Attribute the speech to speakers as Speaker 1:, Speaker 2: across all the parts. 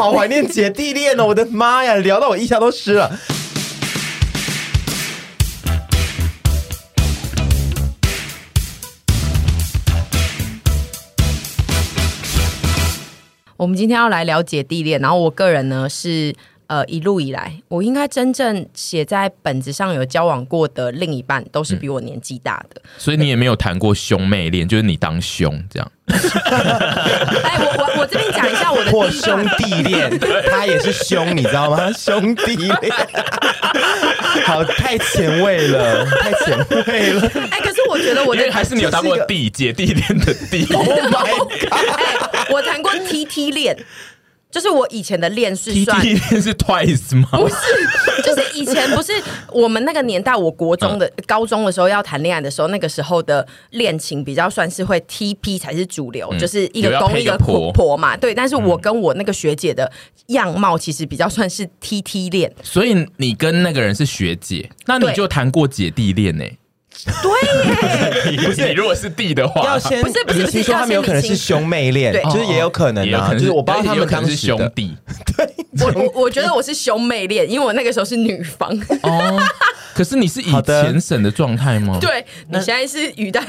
Speaker 1: 好怀念姐弟恋哦！我的妈呀，聊到我腋下都湿了。
Speaker 2: 我们今天要来聊姐弟恋，然后我个人呢是。呃，一路以来，我应该真正写在本子上有交往过的另一半，都是比我年纪大的。
Speaker 3: 嗯，所以你也没有谈过兄妹恋，就是你当兄这样。
Speaker 2: 哎，我我我这边讲一下我的
Speaker 1: 或兄弟恋，他也是兄，你知道吗？兄弟恋，好，太前卫了，太前卫了。
Speaker 2: 哎，可是我觉得我的
Speaker 3: 还是你有当过弟姐弟恋的弟。
Speaker 1: Oh my god！
Speaker 2: 哎，我谈过 TT 恋。就是我以前的恋是算
Speaker 3: ，T T 恋是 Twice 吗？
Speaker 2: 不是，就是以前不是我们那个年代，我国中的、嗯、高中的时候要谈恋爱的时候，那个时候的恋情比较算是会 T P 才是主流，嗯、就是一个公一个婆婆嘛。对，但是我跟我那个学姐的样貌其实比较算是 T T 恋。
Speaker 3: 所以你跟那个人是学姐，那你就谈过姐弟恋呢、欸？
Speaker 2: 对耶，
Speaker 3: 不是你如果是弟的话，
Speaker 1: 要先
Speaker 2: 不是不是
Speaker 1: 听说他们有可能是兄妹恋，对，就是也有可能啊，就是我不知道他们当时
Speaker 3: 是兄弟。
Speaker 1: 对，
Speaker 2: 我我我觉得我是兄妹恋，因为我那个时候是女方。
Speaker 3: 哦，可是你是以前审的状态吗？
Speaker 2: 对，你现在是语带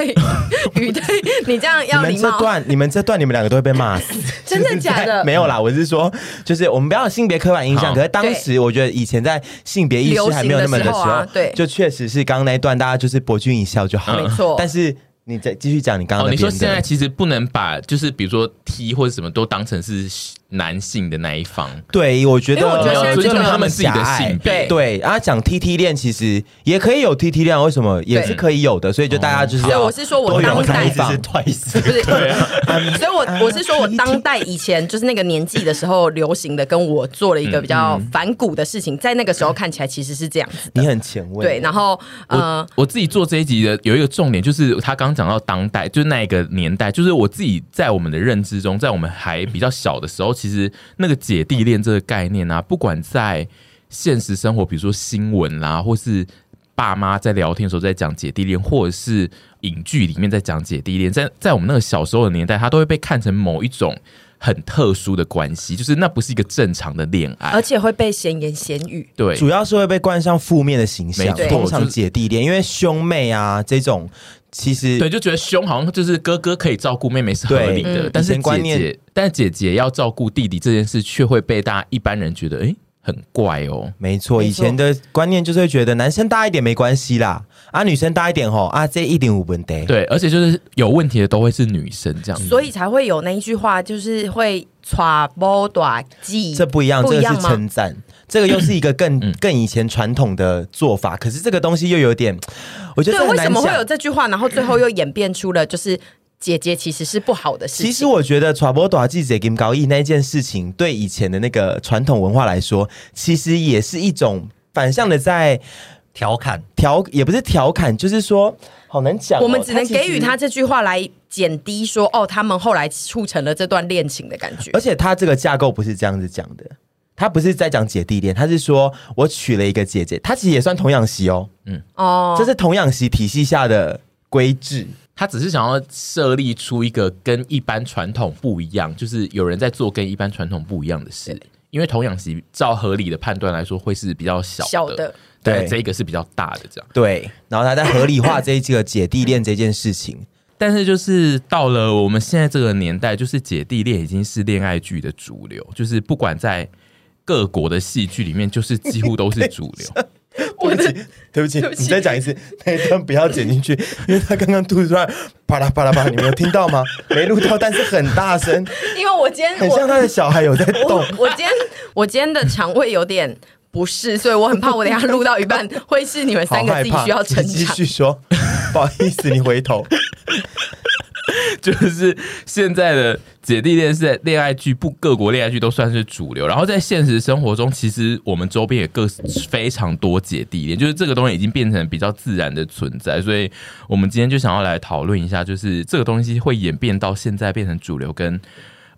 Speaker 2: 语带，你这样要礼貌。
Speaker 1: 你们这段，你们这段，你们两个都会被骂死。
Speaker 2: 真的假的？
Speaker 1: 没有啦，我是说，就是我们不要有性别刻板印象。可是当时我觉得以前在性别意识还没有那么的时候，对，就确实是刚刚那一段，大家就是博君一笑就好了。没错，但是。你再继续讲，你刚刚哦，
Speaker 3: 你说现在其实不能把就是比如说 T 或者什么都当成是男性的那一方。
Speaker 1: 对，我觉得
Speaker 2: 我觉得
Speaker 3: 尊重他们自己的性别。
Speaker 1: 对，然后讲 T T 恋其实也可以有 T T 恋，为什么也是可以有的？所以就大家就是要，
Speaker 2: 我是说我当代
Speaker 1: 是 twice，
Speaker 2: 不是对啊。所以我我是说我当代以前就是那个年纪的时候流行的，跟我做了一个比较反骨的事情，在那个时候看起来其实是这样子。
Speaker 1: 你很前卫。
Speaker 2: 对，然后
Speaker 3: 呃，我自己做这一集的有一个重点就是他刚。讲到当代，就是那一个年代，就是我自己在我们的认知中，在我们还比较小的时候，其实那个姐弟恋这个概念啊，不管在现实生活，比如说新闻啦，或是爸妈在聊天的时候在讲姐弟恋，或者是影剧里面在讲姐弟恋，在在我们那个小时候的年代，它都会被看成某一种很特殊的关系，就是那不是一个正常的恋爱，
Speaker 2: 而且会被闲言闲语，
Speaker 3: 对，
Speaker 1: 主要是会被冠上负面的形象，通常姐弟恋，因为兄妹啊这种。其实
Speaker 3: 对，就觉得兄好像就是哥哥可以照顾妹妹是合理的，嗯、但是姐姐，但姐姐要照顾弟弟这件事，却会被大家一般人觉得哎很怪哦。
Speaker 1: 没错，以前的观念就是会觉得男生大一点没关系啦，啊女生大一点吼啊这一点五分得。
Speaker 3: 对，而且就是有问题的都会是女生这样子，
Speaker 2: 所以才会有那一句话，就是会传波短记。
Speaker 1: 这不一样，这个是称赞。这个又是一个更 更以前传统的做法，可是这个东西又有点，我觉得
Speaker 2: 对，为什么会有这句话，然后最后又演变出了就是姐姐其实是不好的事情。
Speaker 1: 其实我觉得传播短记者跟高义那件事情，对以前的那个传统文化来说，其实也是一种反向的在调侃，调也不是调侃，就是说好难讲哦。
Speaker 2: 我们只能给予他这句话来减低说哦，他们后来促成了这段恋情的感觉。
Speaker 1: 而且他这个架构不是这样子讲的。他不是在讲姐弟恋，他是说我娶了一个姐姐，他其实也算童养媳哦。嗯，哦，这是童养媳体系下的规制，
Speaker 3: 他只是想要设立出一个跟一般传统不一样，就是有人在做跟一般传统不一样的事。因为童养媳照合理的判断来说，会是比较小的，小的对，这个是比较大的这样。
Speaker 1: 对，然后他在合理化这一个姐弟恋这件事情，
Speaker 3: 但是就是到了我们现在这个年代，就是姐弟恋已经是恋爱剧的主流，就是不管在。各国的戏剧里面，就是几乎都是主流。
Speaker 1: 对不起，对不起，你再讲一次，那一段不要剪进去，因为他刚刚吐出来，啪啦啪啦啪，你没有听到吗？没录到，但是很大声。
Speaker 2: 因为我今天
Speaker 1: 很像他的小孩有在动。
Speaker 2: 我，我今天我今天的肠胃有点不适，所以我很怕我等下录到一半会是你们三个自己需要成长。
Speaker 1: 继续说，不好意思，你回头。
Speaker 3: 就是现在的姐弟恋是恋爱剧，不各国恋爱剧都算是主流。然后在现实生活中，其实我们周边也各非常多姐弟恋，就是这个东西已经变成比较自然的存在。所以我们今天就想要来讨论一下，就是这个东西会演变到现在变成主流，跟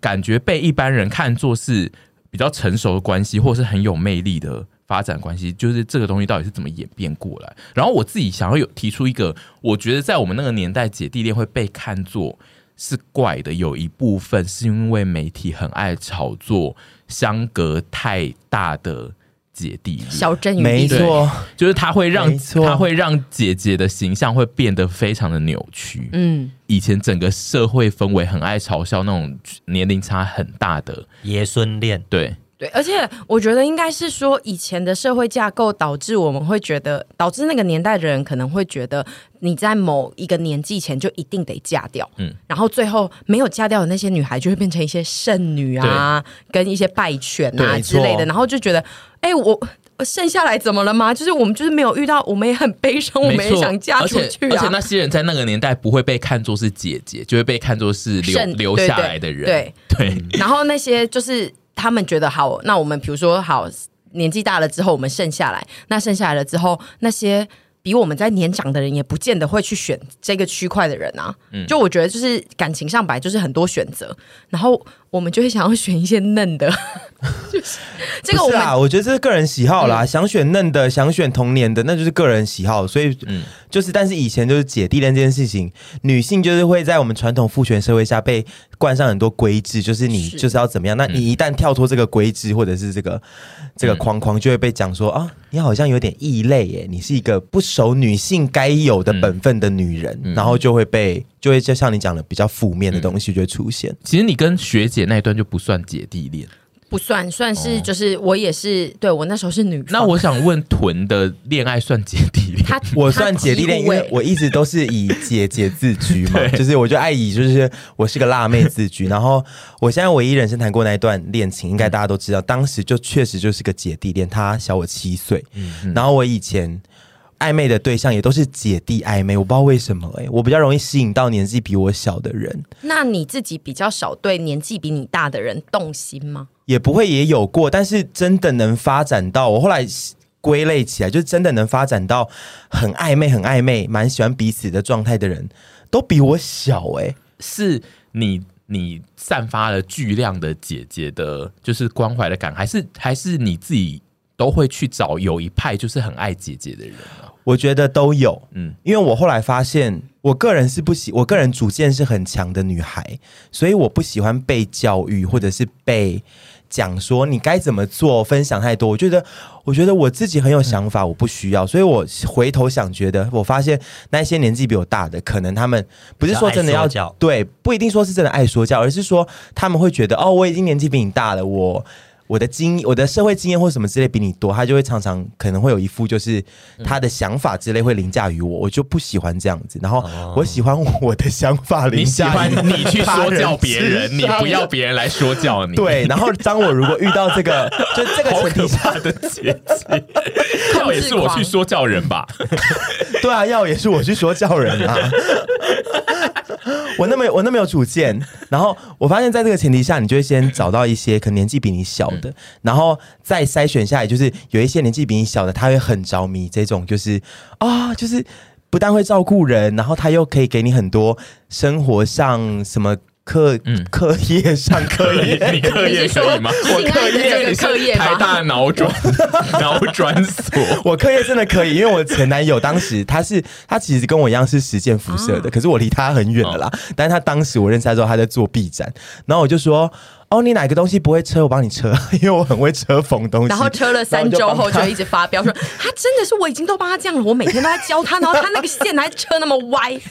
Speaker 3: 感觉被一般人看作是比较成熟的关系，或是很有魅力的。发展关系就是这个东西到底是怎么演变过来？然后我自己想要有提出一个，我觉得在我们那个年代，姐弟恋会被看作是怪的，有一部分是因为媒体很爱炒作相隔太大的姐弟恋，
Speaker 2: 小镇
Speaker 1: 没错，
Speaker 3: 就是他会让他会让姐姐的形象会变得非常的扭曲。嗯，以前整个社会氛围很爱嘲笑那种年龄差很大的
Speaker 4: 爷孙恋，
Speaker 3: 对。
Speaker 2: 对，而且我觉得应该是说，以前的社会架构导致我们会觉得，导致那个年代的人可能会觉得，你在某一个年纪前就一定得嫁掉，嗯，然后最后没有嫁掉的那些女孩就会变成一些剩女啊，跟一些败犬啊之类的，然后就觉得，哎，我剩下来怎么了吗？就是我们就是没有遇到，我们也很悲伤，我们也想嫁出去啊。
Speaker 3: 而且那些人在那个年代不会被看作是姐姐，就会被看作是留留下来的人，
Speaker 2: 对
Speaker 3: 对。
Speaker 2: 然后那些就是。他们觉得好，那我们比如说好，年纪大了之后，我们剩下来，那剩下来了之后，那些。比我们在年长的人也不见得会去选这个区块的人啊，嗯，就我觉得就是感情上本来就是很多选择，然后我们就会想要选一些嫩的，就是这个我们
Speaker 1: 啊，我觉得这是个人喜好啦，嗯、想选嫩的，想选童年的，那就是个人喜好，所以嗯，就是但是以前就是姐弟恋这件事情，女性就是会在我们传统父权社会下被冠上很多规制，就是你就是要怎么样，那你一旦跳脱这个规制或者是这个这个框框，就会被讲说啊，你好像有点异类耶，你是一个不。守女性该有的本分的女人，嗯、然后就会被就会就像你讲的比较负面的东西就会出现。
Speaker 3: 其实你跟学姐那一段就不算姐弟恋。
Speaker 2: 不算，算是就是我也是，对我那时候是女。
Speaker 3: 那我想问，屯的恋爱算姐弟恋？
Speaker 2: 他
Speaker 1: 我算姐弟恋，因为我一直都是以姐姐自居嘛，就是我就爱以就是我是个辣妹自居。然后我现在唯一人生谈过那一段恋情，应该大家都知道，当时就确实就是个姐弟恋，他小我七岁。嗯，然后我以前。暧昧的对象也都是姐弟暧昧，我不知道为什么哎、欸，我比较容易吸引到年纪比我小的人。
Speaker 2: 那你自己比较少对年纪比你大的人动心吗？
Speaker 1: 也不会，也有过，但是真的能发展到我后来归类起来，就真的能发展到很暧昧、很暧昧、蛮喜欢彼此的状态的人，都比我小哎、欸。
Speaker 3: 是你你散发了巨量的姐姐的，就是关怀的感，还是还是你自己都会去找有一派就是很爱姐姐的人啊？
Speaker 1: 我觉得都有，嗯，因为我后来发现，我个人是不喜，我个人主见是很强的女孩，所以我不喜欢被教育或者是被讲说你该怎么做，分享太多。我觉得，我觉得我自己很有想法，我不需要。所以我回头想，觉得我发现那些年纪比我大的，可能他们不是说真的要教，对，不一定说是真的爱说教，而是说他们会觉得，哦，我已经年纪比你大了，我。我的经我的社会经验或什么之类比你多，他就会常常可能会有一副就是他的想法之类会凌驾于我，我就不喜欢这样子。然后我喜欢我的想法凌驾于
Speaker 3: 你去说教别人，你不要别人来说教你。
Speaker 1: 对，然后当我如果遇到这个 就这个前提下的姐姐，
Speaker 3: 要也是我去说教人吧？
Speaker 1: 对啊，要也是我去说教人啊。我那么我那么有主见，然后我发现在这个前提下，你就会先找到一些 可能年纪比你小的。的，然后再筛选下来，就是有一些年纪比你小的，他会很着迷这种，就是啊、哦，就是不但会照顾人，然后他又可以给你很多生活上什么。课嗯，课业上课业，
Speaker 3: 你课业可以吗？
Speaker 2: 我课业课业
Speaker 3: 台大脑转 脑转所，
Speaker 1: 我课业真的可以，因为我前男友当时他是他其实跟我一样是实践辐射的，可是我离他很远的啦。但是他当时我认识他之后，他在做 B 站，然后我就说。哦，你哪个东西不会车，我帮你车，因为我很会车缝东西。
Speaker 2: 然后车了三周后，就一直发飙说：“他真的是，我已经都帮他这样了，我每天都在教他，然后他那个线还车那么歪。”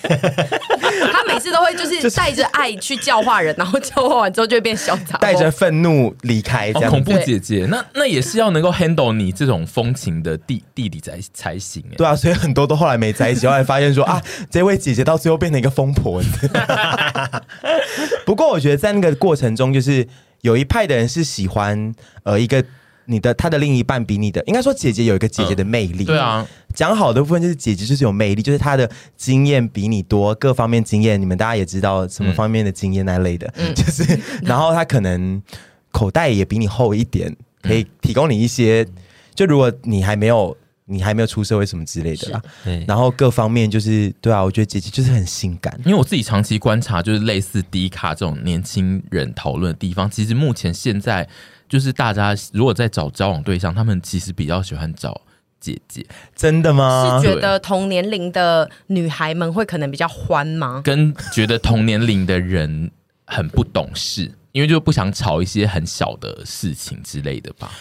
Speaker 2: 他每次都会就是带着爱去教化人，然后教化完之后就会变嚣张，
Speaker 1: 带着愤怒离开。这样
Speaker 3: 恐怖姐姐，那那也是要能够 handle 你这种风情的弟弟弟才才行。
Speaker 1: 对啊，所以很多都后来没在一起，后来发现说啊，这位姐姐到最后变成一个疯婆子。不过我觉得在那个过程中，就是。有一派的人是喜欢呃一个你的他的另一半比你的，应该说姐姐有一个姐姐的魅力。
Speaker 3: 嗯、对啊，
Speaker 1: 讲好的部分就是姐姐就是有魅力，就是她的经验比你多，各方面经验你们大家也知道什么方面的经验那类的，嗯、就是 然后她可能口袋也比你厚一点，可以提供你一些。嗯、就如果你还没有。你还没有出社会什么之类的啦，对，然后各方面就是对啊，我觉得姐姐就是很性感，
Speaker 3: 因为我自己长期观察，就是类似迪卡这种年轻人讨论的地方，其实目前现在就是大家如果在找交往对象，他们其实比较喜欢找姐姐，
Speaker 1: 真的吗？
Speaker 2: 是觉得同年龄的女孩们会可能比较欢吗？
Speaker 3: 跟觉得同年龄的人很不懂事，因为就不想吵一些很小的事情之类的吧。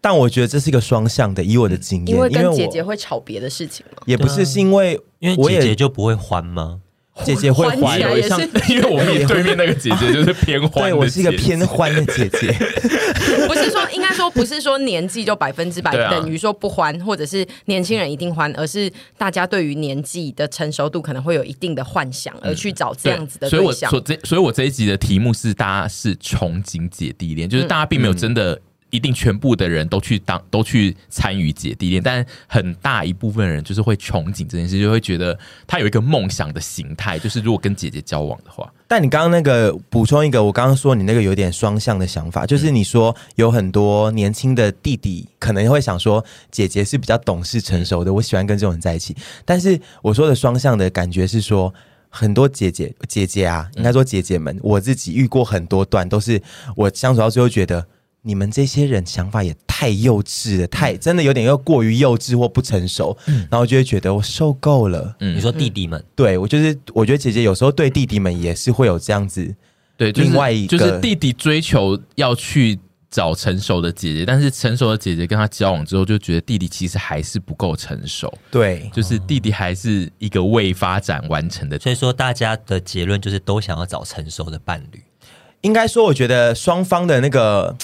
Speaker 1: 但我觉得这是一个双向的，以我的经验，
Speaker 2: 因为跟姐姐会吵别的事情吗？
Speaker 1: 也不是，是因为
Speaker 4: 因为姐姐就不会欢吗？
Speaker 1: 姐姐会欢，
Speaker 3: 有像因为我们对面那个姐姐就是偏欢，
Speaker 1: 对我是一个偏欢的姐姐。
Speaker 2: 不是说应该说不是说年纪就百分之百等于说不欢，或者是年轻人一定欢，而是大家对于年纪的成熟度可能会有一定的幻想，而去找这样子的对象。
Speaker 3: 所以我这所以我这一集的题目是大家是憧憬姐弟恋，就是大家并没有真的。一定全部的人都去当都去参与姐弟恋，但很大一部分人就是会憧憬这件事，就会觉得他有一个梦想的形态，就是如果跟姐姐交往的话。
Speaker 1: 但你刚刚那个补充一个，我刚刚说你那个有点双向的想法，就是你说有很多年轻的弟弟可能会想说姐姐是比较懂事成熟的，我喜欢跟这种人在一起。但是我说的双向的感觉是说，很多姐姐姐姐啊，应该说姐姐们，我自己遇过很多段，都是我相处到最后觉得。你们这些人想法也太幼稚了，太真的有点又过于幼稚或不成熟，嗯、然后就会觉得我受够了。
Speaker 4: 嗯，你说弟弟们，
Speaker 1: 对我就是，我觉得姐姐有时候对弟弟们也是会有这样子，
Speaker 3: 对，
Speaker 1: 另外一个
Speaker 3: 就是弟弟追求要去找成熟的姐姐，但是成熟的姐姐跟他交往之后，就觉得弟弟其实还是不够成熟。
Speaker 1: 对，
Speaker 3: 就是弟弟还是一个未发展完成的。
Speaker 4: 所以说，大家的结论就是都想要找成熟的伴侣。
Speaker 1: 应该说，我觉得双方的那个。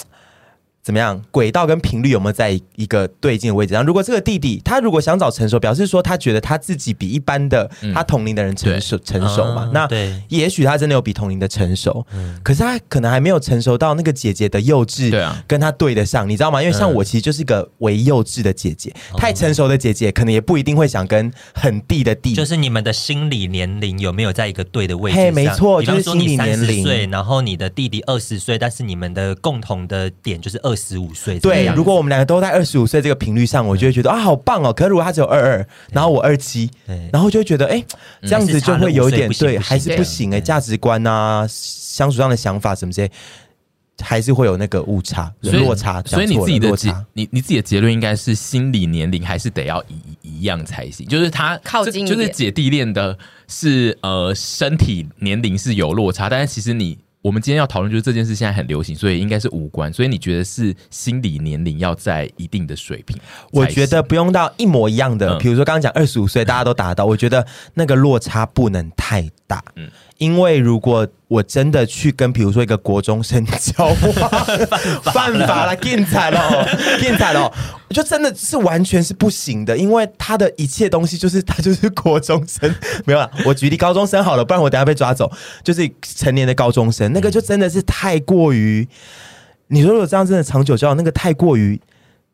Speaker 1: 怎么样？轨道跟频率有没有在一个对劲的位置上？如果这个弟弟他如果想找成熟，表示说他觉得他自己比一般的他同龄的人成熟、嗯、成熟嘛？那也许他真的有比同龄的成熟，嗯、可是他可能还没有成熟到那个姐姐的幼稚，对啊，跟他对得上，你知道吗？因为像我其实就是一个为幼稚的姐姐，嗯、太成熟的姐姐可能也不一定会想跟很弟的弟。
Speaker 4: 就是你们的心理年龄有没有在一个对的位置上？
Speaker 1: 嘿，没错，就是心理年龄。
Speaker 4: 然后你的弟弟二十岁，但是你们的共同的点就是二。十五岁，
Speaker 1: 对，如果我们两个都在二十五岁这个频率上，我就会觉得啊，好棒哦。可是如果他只有二二，然后我二七，然后就会觉得，哎，这样子就会有一点对，还是不行哎，价值观啊，相处上的想法什么之类，还是会有那个误差、落差。
Speaker 3: 所以你自己的结，你你自己的结论应该是心理年龄还是得要一一样才行，就是他
Speaker 2: 靠近，
Speaker 3: 就是姐弟恋的是呃身体年龄是有落差，但是其实你。我们今天要讨论就是这件事现在很流行，所以应该是无关。所以你觉得是心理年龄要在一定的水平？
Speaker 1: 我觉得不用到一模一样的，比如说刚刚讲二十五岁，大家都达到。我觉得那个落差不能太大。嗯。因为如果我真的去跟比如说一个国中生交往，犯法了，禁彩了，禁彩了，我就真的是完全是不行的，因为他的一切东西就是他就是国中生，没有了。我举例高中生好了，不然我等下被抓走。就是成年的高中生，那个就真的是太过于，你说如果这样真的长久交往，那个太过于。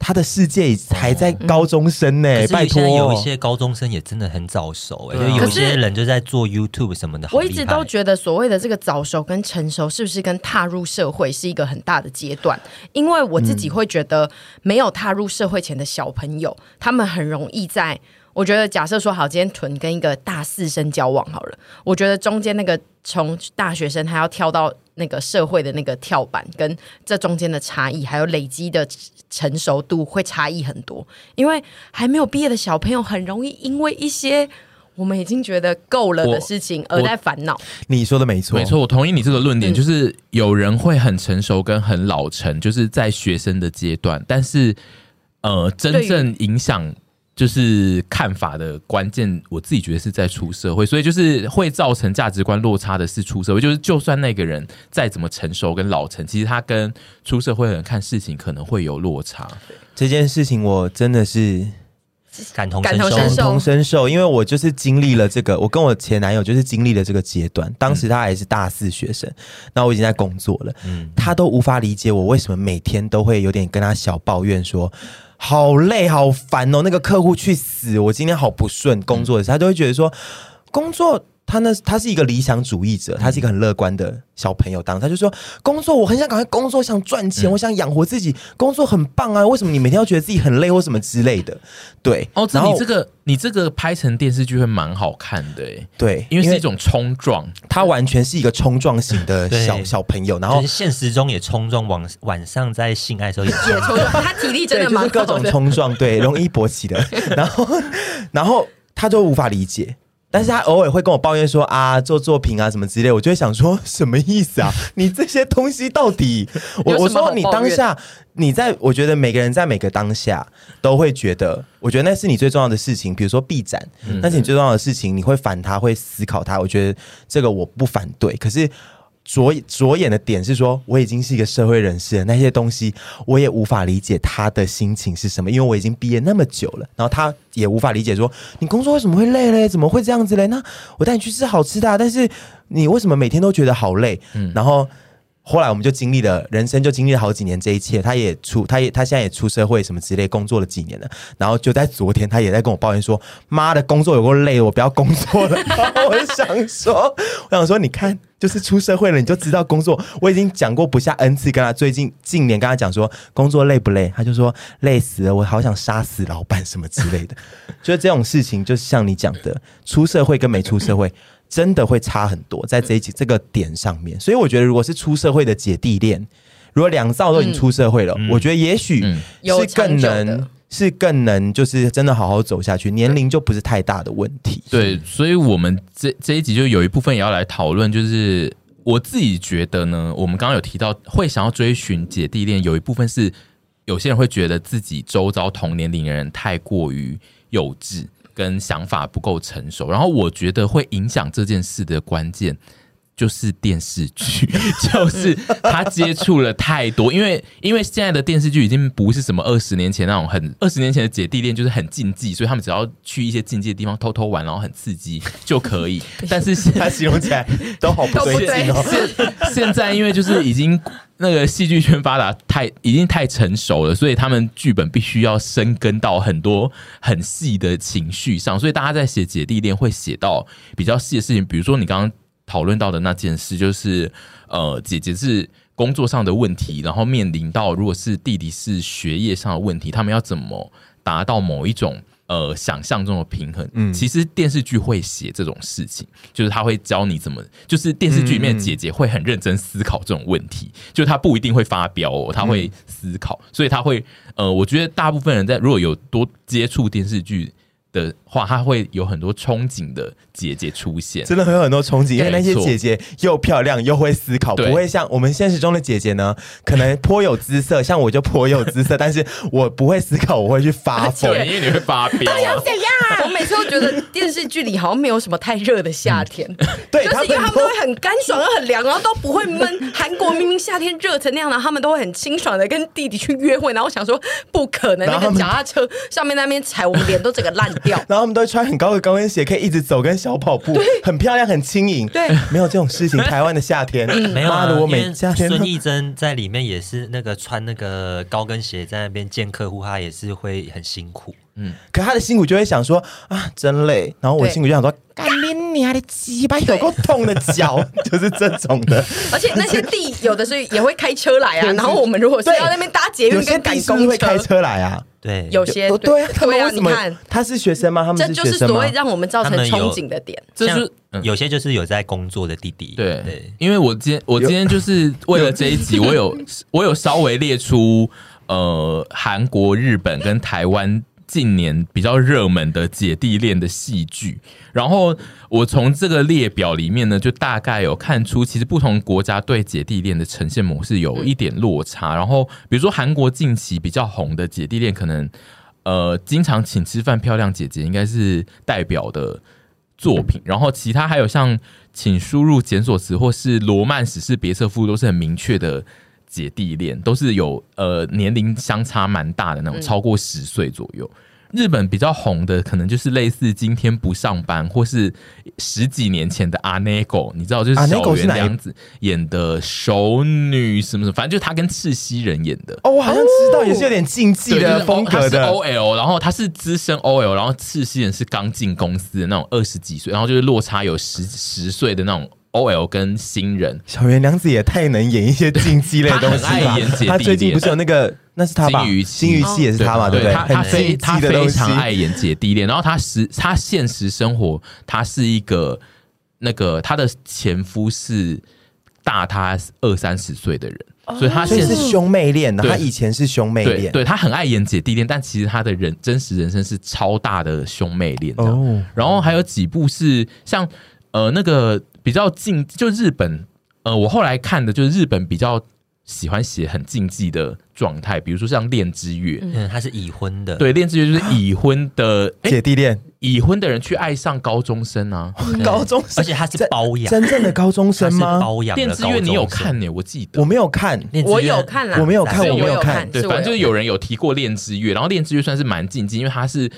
Speaker 1: 他的世界还在高中生呢、欸，拜托。
Speaker 4: 有一些高中生也真的很早熟哎、欸，就有些人就在做 YouTube 什么的。
Speaker 2: 我一直都觉得所谓的这个早熟跟成熟，是不是跟踏入社会是一个很大的阶段？因为我自己会觉得，没有踏入社会前的小朋友，他们很容易在。我觉得，假设说好，今天屯跟一个大四生交往好了，我觉得中间那个从大学生他要跳到那个社会的那个跳板，跟这中间的差异，还有累积的成熟度会差异很多。因为还没有毕业的小朋友，很容易因为一些我们已经觉得够了的事情而在烦恼。
Speaker 1: 你说的没错，
Speaker 3: 没错，我同意你这个论点，就是有人会很成熟跟很老成，就是在学生的阶段，但是呃，真正影响。就是看法的关键，我自己觉得是在出社会，所以就是会造成价值观落差的是出社会。就是就算那个人再怎么成熟跟老成，其实他跟出社会的人看事情可能会有落差。
Speaker 1: 这件事情我真的是
Speaker 4: 感同
Speaker 2: 感同
Speaker 1: 感同身受，因为我就是经历了这个，我跟我前男友就是经历了这个阶段。当时他还是大四学生，那我已经在工作了，嗯，他都无法理解我为什么每天都会有点跟他小抱怨说。好累，好烦哦！那个客户去死，我今天好不顺，工作的时候，他就会觉得说，工作他那他是一个理想主义者，他是一个很乐观的小朋友。当他就说工作，我很想赶快工作，想赚钱，嗯、我想养活自己，工作很棒啊！为什么你每天要觉得自己很累或什么之类的？对，
Speaker 3: 哦，然后你这个你这个拍成电视剧会蛮好看的，
Speaker 1: 对，
Speaker 3: 因为是一种冲撞，
Speaker 1: 他完全是一个冲撞型的小小朋友，然后
Speaker 4: 现实中也冲撞，晚晚上在性爱的时候也冲
Speaker 2: 撞，他体力真的
Speaker 1: 蛮各种冲撞，对，容易勃起的，然后 然后他就无法理解。但是他偶尔会跟我抱怨说啊，做作品啊什么之类，我就会想说 什么意思啊？你这些东西到底？我我说你当下你在，我觉得每个人在每个当下都会觉得，我觉得那是你最重要的事情。比如说 B 展，那是你最重要的事情，你会反他，会思考他。我觉得这个我不反对，可是。着着眼的点是说，我已经是一个社会人士了，那些东西我也无法理解他的心情是什么，因为我已经毕业那么久了。然后他也无法理解说，你工作为什么会累嘞？怎么会这样子嘞？那我带你去吃好吃的啊，但是你为什么每天都觉得好累？嗯，然后。后来我们就经历了人生，就经历了好几年这一切。他也出，他也他现在也出社会什么之类，工作了几年了。然后就在昨天，他也在跟我抱怨说：“妈的，工作有够累，我不要工作了。”然后我就想说，我想说，你看，就是出社会了，你就知道工作。我已经讲过不下 N 次，跟他最近近年跟他讲说工作累不累，他就说累死了，我好想杀死老板什么之类的。就是这种事情，就是像你讲的，出社会跟没出社会。真的会差很多，在这一集这个点上面，所以我觉得，如果是出社会的姐弟恋，如果两造都已经出社会了，嗯、我觉得也许是更能、嗯、是更能，就是真的好好走下去，年龄就不是太大的问题。
Speaker 3: 对，所以我们这这一集就有一部分也要来讨论，就是我自己觉得呢，我们刚刚有提到会想要追寻姐弟恋，有一部分是有些人会觉得自己周遭同年龄的人太过于幼稚。跟想法不够成熟，然后我觉得会影响这件事的关键就是电视剧，就是他接触了太多，因为因为现在的电视剧已经不是什么二十年前那种很二十年前的姐弟恋，就是很禁忌，所以他们只要去一些禁忌的地方偷偷玩，然后很刺激就可以。但是现 在形容起来都好不对劲哦。现现在因为就是已经。那个戏剧圈发达太已经太成熟了，所以他们剧本必须要深耕到很多很细的情绪上，所以大家在写姐弟恋会写到比较细的事情，比如说你刚刚讨论到的那件事，就是呃姐姐是工作上的问题，然后面临到如果是弟弟是学业上的问题，他们要怎么达到某一种。呃，想象中的平衡，嗯，其实电视剧会写这种事情，就是他会教你怎么，就是电视剧里面的姐姐会很认真思考这种问题，嗯、就他不一定会发飙哦，他会思考，嗯、所以他会，呃，我觉得大部分人在如果有多接触电视剧。的话，他会有很多憧憬的姐姐出现，
Speaker 1: 真的会有很多憧憬，因为那些姐姐又漂亮又会思考，不会像我们现实中的姐姐呢，可能颇有姿色，像我就颇有姿色，但是我不会思考，我会去发疯，
Speaker 3: 因为你会发飙。
Speaker 2: 到底要怎样？我每次都觉得电视剧里好像没有什么太热的夏天，
Speaker 1: 对，
Speaker 2: 就是因为他们都会很干爽又很凉，然后都不会闷。韩国明明夏天热成那样，然后他们都会很清爽的跟弟弟去约会，然后我想说不可能，那个脚踏车上面那边踩，我们脸都整个烂。
Speaker 1: 然后我们都会穿很高的高跟鞋，可以一直走，跟小跑步，很漂亮，很轻盈。
Speaker 2: 对，
Speaker 1: 没有这种事情。台湾的夏天，
Speaker 4: 没有啊。我每夏天，孙艺 珍在里面也是那个穿那个高跟鞋在那边见客户，她也是会很辛苦。
Speaker 1: 嗯，可他的辛苦就会想说啊，真累。然后我的辛苦就想说，干你娘的鸡巴，有够痛的脚，就是这种的。
Speaker 2: 而且那些弟有的是也会开车来啊。然后我们如果是要那边搭捷运跟赶公车，
Speaker 1: 会开车来啊。
Speaker 4: 对，
Speaker 2: 有些
Speaker 1: 对，他们
Speaker 2: 为什么？
Speaker 1: 他是学生吗？他们
Speaker 2: 这就是所谓让我们造成憧憬的点。
Speaker 4: 就是有些就是有在工作的弟弟。
Speaker 3: 对对，因为我今天我今天就是为了这一集，我有 我有稍微列出呃韩国、日本跟台湾。近年比较热门的姐弟恋的戏剧，然后我从这个列表里面呢，就大概有看出，其实不同国家对姐弟恋的呈现模式有一点落差。然后，比如说韩国近期比较红的姐弟恋，可能呃，经常请吃饭漂亮姐姐应该是代表的作品。然后，其他还有像请输入检索词或是罗曼史是别册夫，都是很明确的。姐弟恋都是有呃年龄相差蛮大的那种，超过十岁左右。日本比较红的，可能就是类似今天不上班，或是十几年前的阿内狗，你知道，就是小圆样子演的熟女什么什么，反正就是他跟赤西仁演的。
Speaker 1: 哦，我好像知道，也是有点竞技的风格的。
Speaker 3: O L，然后他是资深 O L，然后赤西仁是刚进公司的那种二十几岁，然后就是落差有十十岁的那种。O L 跟新人，
Speaker 1: 小原凉子也太能演一些竞技类的东西了。他最近不是有那个，那是他吧？金鱼
Speaker 3: 金
Speaker 1: 鱼期也是他嘛，对不对？
Speaker 3: 他他非他非常爱演姐弟恋，然后他实他现实生活，他是一个那个他的前夫是大他二三十岁的人，所以他现在
Speaker 1: 是兄妹恋的。他以前是兄妹恋，
Speaker 3: 对他很爱演姐弟恋，但其实他的人真实人生是超大的兄妹恋。哦，然后还有几部是像呃那个。比较禁，就日本，呃，我后来看的就是日本比较喜欢写很禁忌的状态，比如说像《恋之月》，
Speaker 4: 嗯，他是已婚的，
Speaker 3: 对，《恋之月》就是已婚的
Speaker 1: 姐弟恋，
Speaker 3: 已婚的人去爱上高中生啊，
Speaker 1: 高中生，
Speaker 4: 而且他是包养，
Speaker 1: 真正的高中生吗？
Speaker 4: 包养。
Speaker 3: 《恋之月》你有看呢？我记得。
Speaker 1: 我没有看，
Speaker 2: 我有看啦，
Speaker 1: 我没有看，我没有看，
Speaker 3: 对，反正就是有人有提过《恋之月》，然后《恋之月》算是蛮禁忌，因为它是。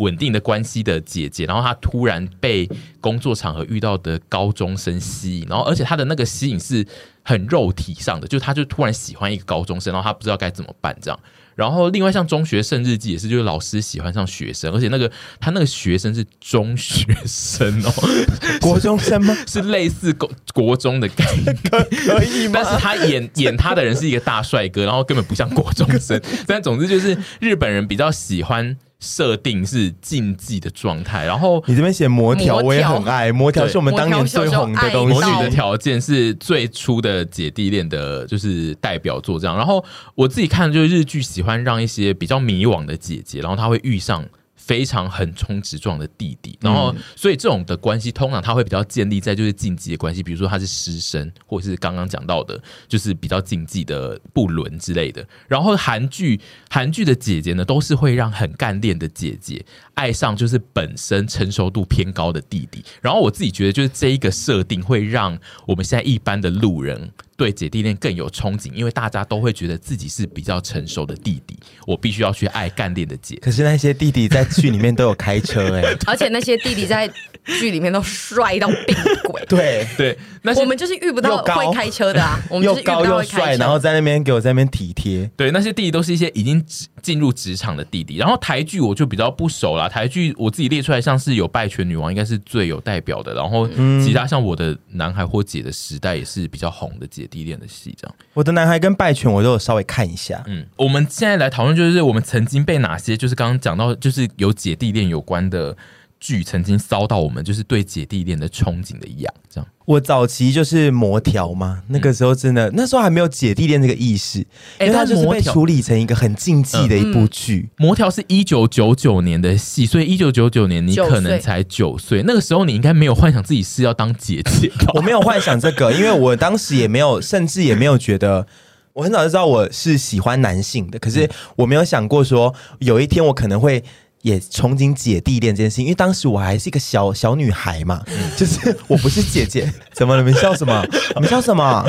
Speaker 3: 稳定的关系的姐姐，然后她突然被工作场合遇到的高中生吸引，然后而且她的那个吸引是很肉体上的，就是她就突然喜欢一个高中生，然后她不知道该怎么办这样。然后另外像中学生日记也是，就是老师喜欢上学生，而且那个他那个学生是中学生哦，
Speaker 1: 国中生吗？
Speaker 3: 是类似国国中的概念，可以吗？但是他演演他的人是一个大帅哥，然后根本不像国中生。但总之就是日本人比较喜欢。设定是禁忌的状态，然后
Speaker 1: 你这边写魔条，我也很爱魔条，是我们当年最红的东西。
Speaker 3: 魔女的条件是最初的姐弟恋的，就是代表作这样。然后我自己看就是日剧，喜欢让一些比较迷惘的姐姐，然后她会遇上。非常横冲直撞的弟弟，然后所以这种的关系通常他会比较建立在就是禁忌的关系，比如说他是师生，或者是刚刚讲到的，就是比较禁忌的不伦之类的。然后韩剧韩剧的姐姐呢，都是会让很干练的姐姐爱上就是本身成熟度偏高的弟弟。然后我自己觉得，就是这一个设定会让我们现在一般的路人。对姐弟恋更有憧憬，因为大家都会觉得自己是比较成熟的弟弟，我必须要去爱干练的姐。
Speaker 1: 可是那些弟弟在剧里面都有开车哎、欸，
Speaker 2: 而且那些弟弟在剧里面都帅到病鬼。
Speaker 1: 对
Speaker 3: 对，那
Speaker 2: 我们就是遇不到会开车的啊，我们就是遇不到会开车，又高又帅，
Speaker 1: 然后在那边给我在那边体贴。
Speaker 3: 对，那些弟弟都是一些已经进入职场的弟弟。然后台剧我就比较不熟啦，台剧我自己列出来，像是有《拜权女王》应该是最有代表的，然后其他像我的男孩或姐的时代也是比较红的姐。弟恋的戏，这样，
Speaker 1: 我的男孩跟败犬我都有稍微看一下。
Speaker 3: 嗯，我们现在来讨论，就是我们曾经被哪些，就是刚刚讲到，就是有姐弟恋有关的剧，曾经骚到我们，就是对姐弟恋的憧憬的痒，这样。
Speaker 1: 我早期就是魔条嘛，那个时候真的，嗯、那时候还没有姐弟恋这个意识，因为它就是被处理成一个很禁忌的一部剧。
Speaker 3: 魔条是一九九九年的戏，所以一九九九年你可能才九岁，那个时候你应该没有幻想自己是要当姐姐。
Speaker 1: 我没有幻想这个，因为我当时也没有，甚至也没有觉得，我很早就知道我是喜欢男性的，可是我没有想过说有一天我可能会。也憧憬姐弟恋这件事情，因为当时我还是一个小小女孩嘛，就是我不是姐姐，怎么了？你们笑什么？你们笑什么？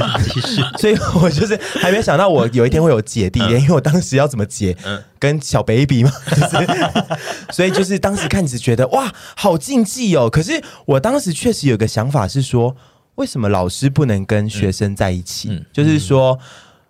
Speaker 1: 所以我就是还没想到我有一天会有姐弟恋，因为我当时要怎么结？跟小 baby 嘛，就是，所以就是当时看只觉得哇，好禁忌哦。可是我当时确实有个想法是说，为什么老师不能跟学生在一起？就是说。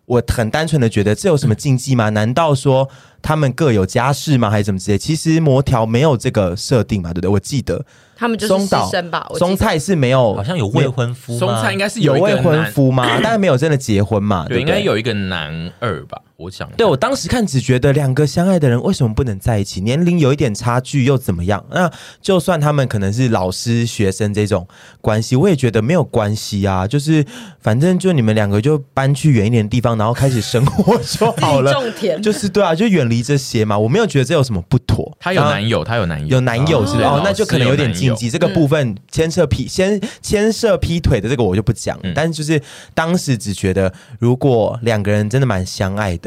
Speaker 1: 我很单纯的觉得这有什么禁忌吗？难道说他们各有家室吗？还是怎么之类？其实魔条没有这个设定嘛，对不对？我记得
Speaker 2: 他们就是师生吧。
Speaker 1: 松菜是没有，
Speaker 4: 好像有未婚夫。
Speaker 3: 松菜应该是
Speaker 1: 有未婚夫吗？但是没有真的结婚嘛？对，
Speaker 3: 应该有一个男二吧。我想，
Speaker 1: 对，我当时看只觉得两个相爱的人为什么不能在一起？年龄有一点差距又怎么样？那就算他们可能是老师学生这种关系，我也觉得没有关系啊。就是反正就你们两个就搬去远一点的地方，然后开始生活就好了。
Speaker 2: 种田
Speaker 1: 就是对啊，就远离这些嘛。我没有觉得这有什么不妥。
Speaker 3: 他有男友，他有男友，
Speaker 1: 有男友是不是？哦，那就可能有点禁忌。这个部分牵涉劈先牵涉劈腿的这个我就不讲。但是就是当时只觉得，如果两个人真的蛮相爱的。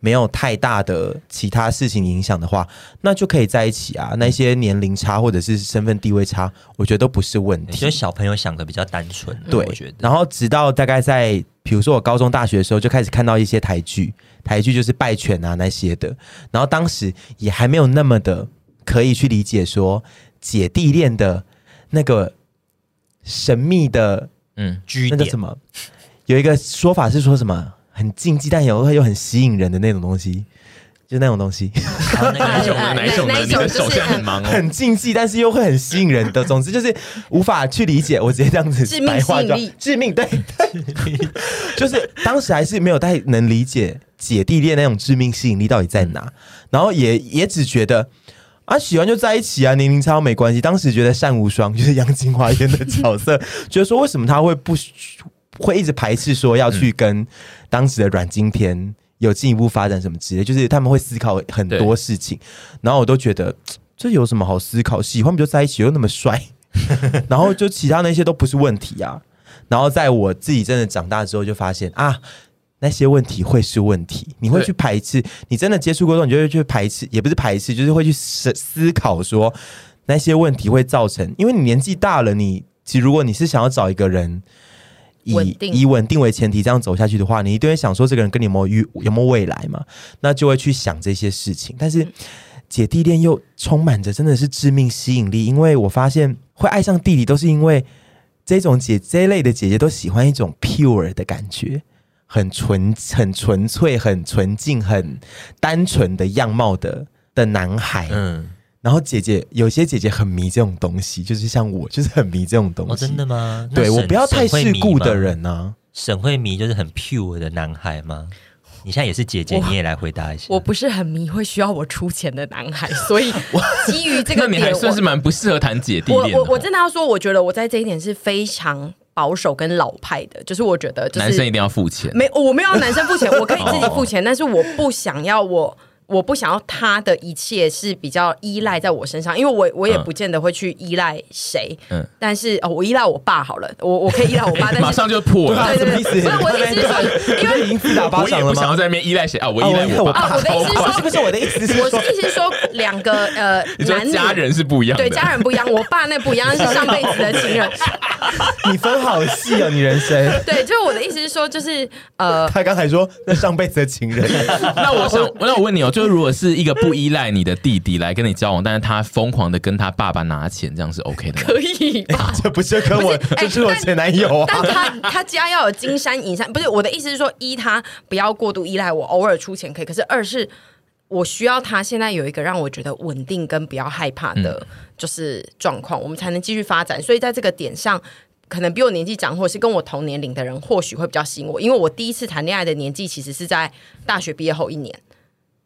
Speaker 1: 没有太大的其他事情影响的话，那就可以在一起啊。那些年龄差或者是身份地位差，我觉得都不是问题。
Speaker 4: 就小朋友想的比较单纯，
Speaker 1: 对，我觉得。然后直到大概在，比如说我高中、大学的时候，就开始看到一些台剧，台剧就是拜犬啊那些的。然后当时也还没有那么的可以去理解说姐弟恋的那个神秘的，嗯，那个什么，有一个说法是说什么？很禁忌，但又又很吸引人的那种东西，就那种东西。
Speaker 3: 哪一 种的？哪一种的？你的手现在很忙哦。
Speaker 1: 很禁忌，但是又会很吸引人的。总之就是无法去理解。我直接这样子白话讲，致命对，就是当时还是没有太能理解姐弟恋那种致命吸引力到底在哪。然后也也只觉得啊，喜欢就在一起啊，年龄差没关系。当时觉得单无双就是杨金花演的角色，觉得说为什么他会不。会一直排斥说要去跟当时的阮经天有进一步发展什么之类，就是他们会思考很多事情，然后我都觉得 这有什么好思考？喜欢不就在一起，又那么帅，然后就其他那些都不是问题啊。然后在我自己真的长大之后，就发现啊，那些问题会是问题，你会去排斥，你真的接触过你就会去排斥，也不是排斥，就是会去思思考说那些问题会造成，因为你年纪大了，你其实如果你是想要找一个人。以以稳定为前提，这样走下去的话，你一定会想说，这个人跟你有没有有没有未来嘛？那就会去想这些事情。但是姐弟恋又充满着真的是致命吸引力，因为我发现会爱上弟弟，都是因为这种姐这一类的姐姐都喜欢一种 pure 的感觉，很纯、很纯粹、很纯净、很单纯的样貌的的男孩。嗯。然后姐姐有些姐姐很迷这种东西，就是像我，就是很迷这种东西。
Speaker 4: 哦，真的吗？
Speaker 1: 对，我不要太世故的人呢、啊。
Speaker 4: 沈慧迷就是很 pure 的男孩吗？你现在也是姐姐，你也来回答一下。
Speaker 2: 我不是很迷会需要我出钱的男孩，所以 基于这个点，
Speaker 3: 那你还算是蛮不适合谈姐弟恋。
Speaker 2: 我我我真的要说，我觉得我在这一点是非常保守跟老派的，就是我觉得就是
Speaker 3: 男生一定要付钱。
Speaker 2: 没，我没有要男生付钱，我可以自己付钱，但是我不想要我。我不想要他的一切是比较依赖在我身上，因为我我也不见得会去依赖谁。嗯，但是哦，我依赖我爸好了，我我可以依赖我爸，但是
Speaker 3: 马上就破了，
Speaker 2: 什么意思？不是我的意思是说，因为
Speaker 1: 已经打巴掌了
Speaker 3: 吗？我也不想要在那边依赖谁啊，我依赖我爸。
Speaker 2: 啊，我的意思是说，
Speaker 1: 是不是我的意思 是，
Speaker 2: 我的意思是说，两个呃，男
Speaker 3: 家人是不一样，
Speaker 2: 对，家人不一样。我爸那不一样，是上辈子的情人。
Speaker 1: 你分好细哦，你人生。
Speaker 2: 对，就是我的意思是说，就是呃，
Speaker 1: 他刚才说那上辈子的情人，
Speaker 3: 那我想，那我问你哦，就是如果是一个。不依赖你的弟弟来跟你交往，但是他疯狂的跟他爸爸拿钱，这样是 OK 的吗？
Speaker 2: 可以吧？
Speaker 1: 这不是跟我，这是我前男友啊。
Speaker 2: 但他他家要有金山银山，不是我的意思是说，一他不要过度依赖我，偶尔出钱可以。可是二是我需要他现在有一个让我觉得稳定跟不要害怕的，就是状况，我们才能继续发展。所以在这个点上，可能比我年纪长或者是跟我同年龄的人，或许会比较吸引我，因为我第一次谈恋爱的年纪其实是在大学毕业后一年。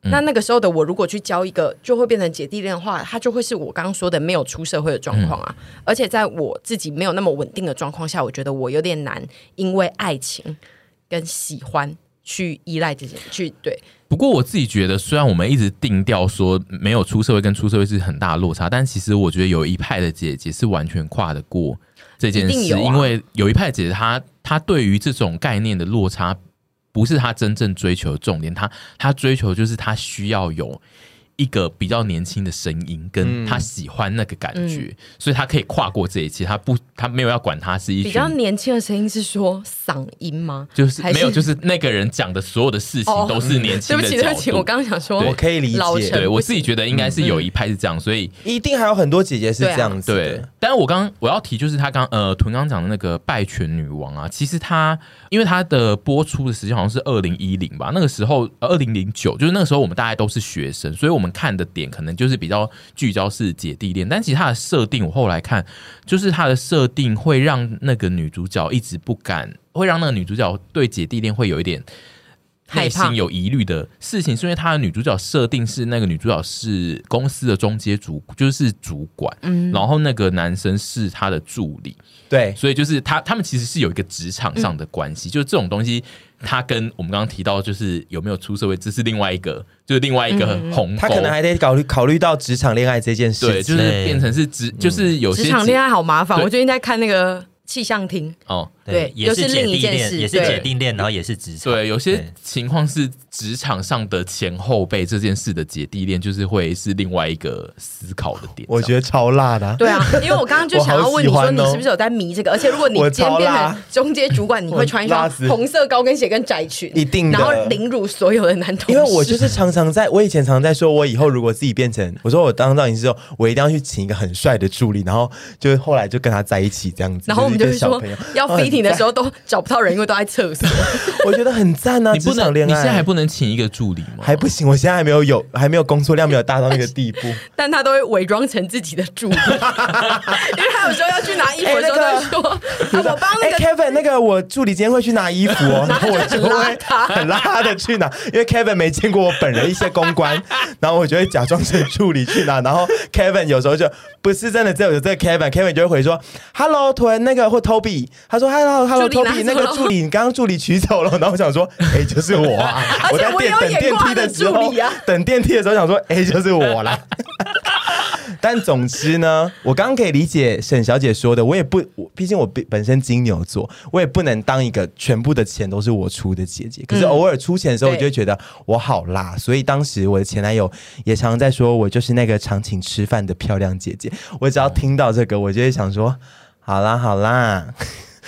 Speaker 2: 那那个时候的我，如果去交一个就会变成姐弟恋的话，他就会是我刚刚说的没有出社会的状况啊。嗯、而且在我自己没有那么稳定的状况下，我觉得我有点难，因为爱情跟喜欢去依赖这些去对。
Speaker 3: 不过我自己觉得，虽然我们一直定调说没有出社会跟出社会是很大的落差，但其实我觉得有一派的姐姐是完全跨得过这件事，啊、因为有一派姐姐她她对于这种概念的落差。不是他真正追求的重点，他他追求就是他需要有。一个比较年轻的声音，跟他喜欢那个感觉，嗯、所以他可以跨过这一切。他不，他没有要管他是一
Speaker 2: 比较年轻的声音，是说嗓音吗？
Speaker 3: 就是没有，就是那个人讲的所有的事情都是年轻的。哦、对不起，对不起，
Speaker 2: 我刚刚想说，
Speaker 1: 我可以理解。
Speaker 3: 对我自己觉得应该是有一派是这样，所以
Speaker 1: 一定还有很多姐姐是这样子。
Speaker 3: 对，但是我刚刚我要提就是他刚呃屯刚讲的那个败犬女王啊，其实他因为他的播出的时间好像是二零一零吧，那个时候二零零九，就是那个时候我们大家都是学生，所以我们。看的点可能就是比较聚焦是姐弟恋，但其实它的设定我后来看，就是它的设定会让那个女主角一直不敢，会让那个女主角对姐弟恋会有一点内心有疑虑的事情，是因为他的女主角设定是那个女主角是公司的中阶主，就是主管，嗯，然后那个男生是他的助理，
Speaker 1: 对，
Speaker 3: 所以就是他他们其实是有一个职场上的关系，嗯、就是这种东西。他跟我们刚刚提到，就是有没有出社会，这是另外一个，就是另外一个鸿沟。
Speaker 1: 他可能还得考虑考虑到职场恋爱这件事，
Speaker 3: 对，就是变成是职，就是有些
Speaker 2: 职场恋爱好麻烦。我最近在看那个气象厅，哦，对，
Speaker 4: 也是
Speaker 2: 另一件事，
Speaker 4: 也是姐弟恋，然后也是职场。
Speaker 3: 对，有些情况是职场上的前后辈这件事的姐弟恋，就是会是另外一个思考的点。
Speaker 1: 我觉得超辣的、啊。
Speaker 2: 对啊，因为我刚刚就 想要问你说，你是不是有在迷这个？而且如果你今天变成中间主管，你会穿一双红色高跟鞋跟窄裙，
Speaker 1: 一定，
Speaker 2: 然后凌辱所有的男同事。
Speaker 1: 因为我就是常常在，我以前常常在说，我以后如果自己变成，我说我当造型师之后，我一定要去请一个很帅的助理，然后就后来就跟他在一起这样子。
Speaker 2: 然后我们就是说，要 fitting 的时候都找不到人，因为都在厕所。
Speaker 1: 我觉得很赞啊！
Speaker 3: 你不能，你现在还不能请一个助理吗？
Speaker 1: 还不行，我现在还没有有，还没有工作量，没有大到那个地步。
Speaker 2: 但他都会伪装成自己的助理，因为他有时候要去拿衣服的时候，他说：“我帮那个
Speaker 1: Kevin，那个我助理今天会去拿衣服哦。”然后我就会很邋遢的去拿，因为 Kevin 没见过我本人一些公关，然后我就会假装成助理去拿。然后 Kevin 有时候就不是真的只有这个 Kevin，Kevin 就会回说：“Hello，屯那个或 Toby。”他说：“Hello，Hello，Toby，那个助理你刚刚助理取走了。”然后我想说：“哎，就是我啊！”我在电等电梯的时候，等电梯的时候想说：“哎，就是我啦。”但总之呢，我刚刚可以理解沈小姐说的，我也不，毕竟我本身金牛座，我也不能当一个全部的钱都是我出的姐姐。可是偶尔出钱的时候，我就会觉得我好辣。所以当时我的前男友也常常在说我就是那个常请吃饭的漂亮姐姐。我只要听到这个，我就会想说：好啦好啦，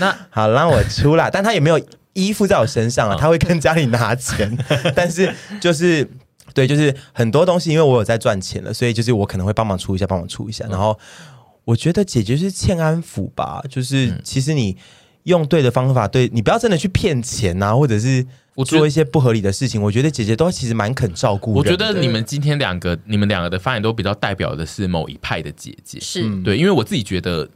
Speaker 1: 那好啦，我出啦。但他也没有依附在我身上啊，他会跟家里拿钱，但是就是。对，就是很多东西，因为我有在赚钱了，所以就是我可能会帮忙出一下，帮忙出一下。然后我觉得姐姐是欠安抚吧，就是其实你用对的方法，对你不要真的去骗钱啊，或者是我做一些不合理的事情。我觉得姐姐都其实蛮肯照顾。我
Speaker 3: 觉得你们今天两个，你们两个的发言都比较代表的是某一派的姐姐，
Speaker 2: 是
Speaker 3: 对，因为我自己觉得。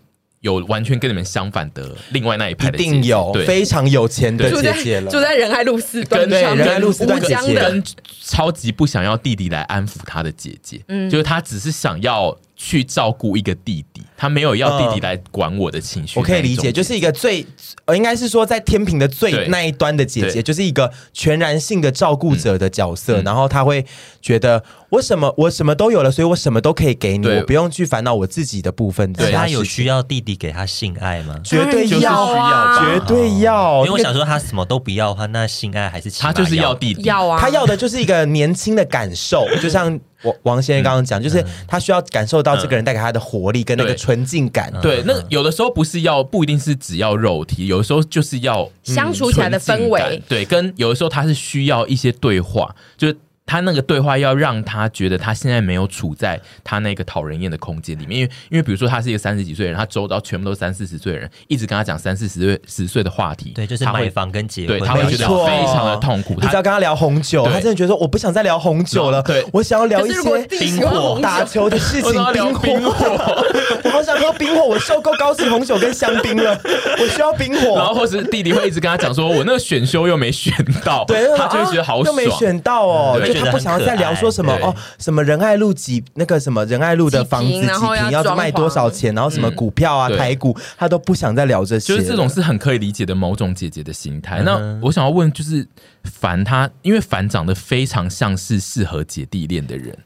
Speaker 3: 有完全跟你们相反的另外那一派的姐姐，
Speaker 1: 一定有非常有钱的姐姐了，
Speaker 2: 住在仁爱路四段，
Speaker 1: 对仁爱路四段姐姐，
Speaker 3: 跟超级不想要弟弟来安抚她的姐姐，嗯，就是她只是想要去照顾一个弟弟，他没有要弟弟来管我的情绪。
Speaker 1: 我可以理解，就是一个最呃，应该是说在天平的最那一端的姐姐，就是一个全然性的照顾者的角色，然后他会觉得。我什么我什么都有了，所以我什么都可以给你，我不用去烦恼我自己的部分。
Speaker 4: 对，他有需要弟弟给他性爱吗？
Speaker 1: 绝对要啊，绝对要。
Speaker 4: 因为我想说，他什么都不要的话，那性爱还是
Speaker 3: 他就是要弟弟
Speaker 2: 要啊。
Speaker 1: 他要的就是一个年轻的感受，就像王王先生刚刚讲，就是他需要感受到这个人带给他的活力跟那个纯净感。
Speaker 3: 对，那有的时候不是要不一定是只要肉体，有的时候就是要
Speaker 2: 相处起来的氛围。
Speaker 3: 对，跟有的时候他是需要一些对话，就是。他那个对话要让他觉得他现在没有处在他那个讨人厌的空间里面，因为因为比如说他是一个三十几岁的人，他周遭全部都是三四十岁的人，一直跟他讲三四十岁十岁的话题，
Speaker 4: 对，就是买房跟结婚，
Speaker 3: 对，他会觉得非常的痛苦。
Speaker 1: 他只要跟他聊红酒，他真的觉得说我不想再聊红酒了，对，我想要聊一些
Speaker 2: 冰火
Speaker 1: 打球的事情，
Speaker 3: 冰火，
Speaker 1: 我好想喝冰火，我受够高级红酒跟香槟了，我需要冰火。
Speaker 3: 然后或是弟弟会一直跟他讲说，我那个选修又没选到，
Speaker 1: 对，
Speaker 3: 他就会觉得好爽，
Speaker 1: 又没选到哦，就他不想要再聊。说什么哦？什么仁爱路几那个什么仁爱路的房子几平要卖多少钱？然后什么股票啊、台股，他都不想再聊这些。
Speaker 3: 就是这种是很可以理解的某种姐姐的心态。那我想要问，就是凡他，因为凡长得非常像是适合姐弟恋的人，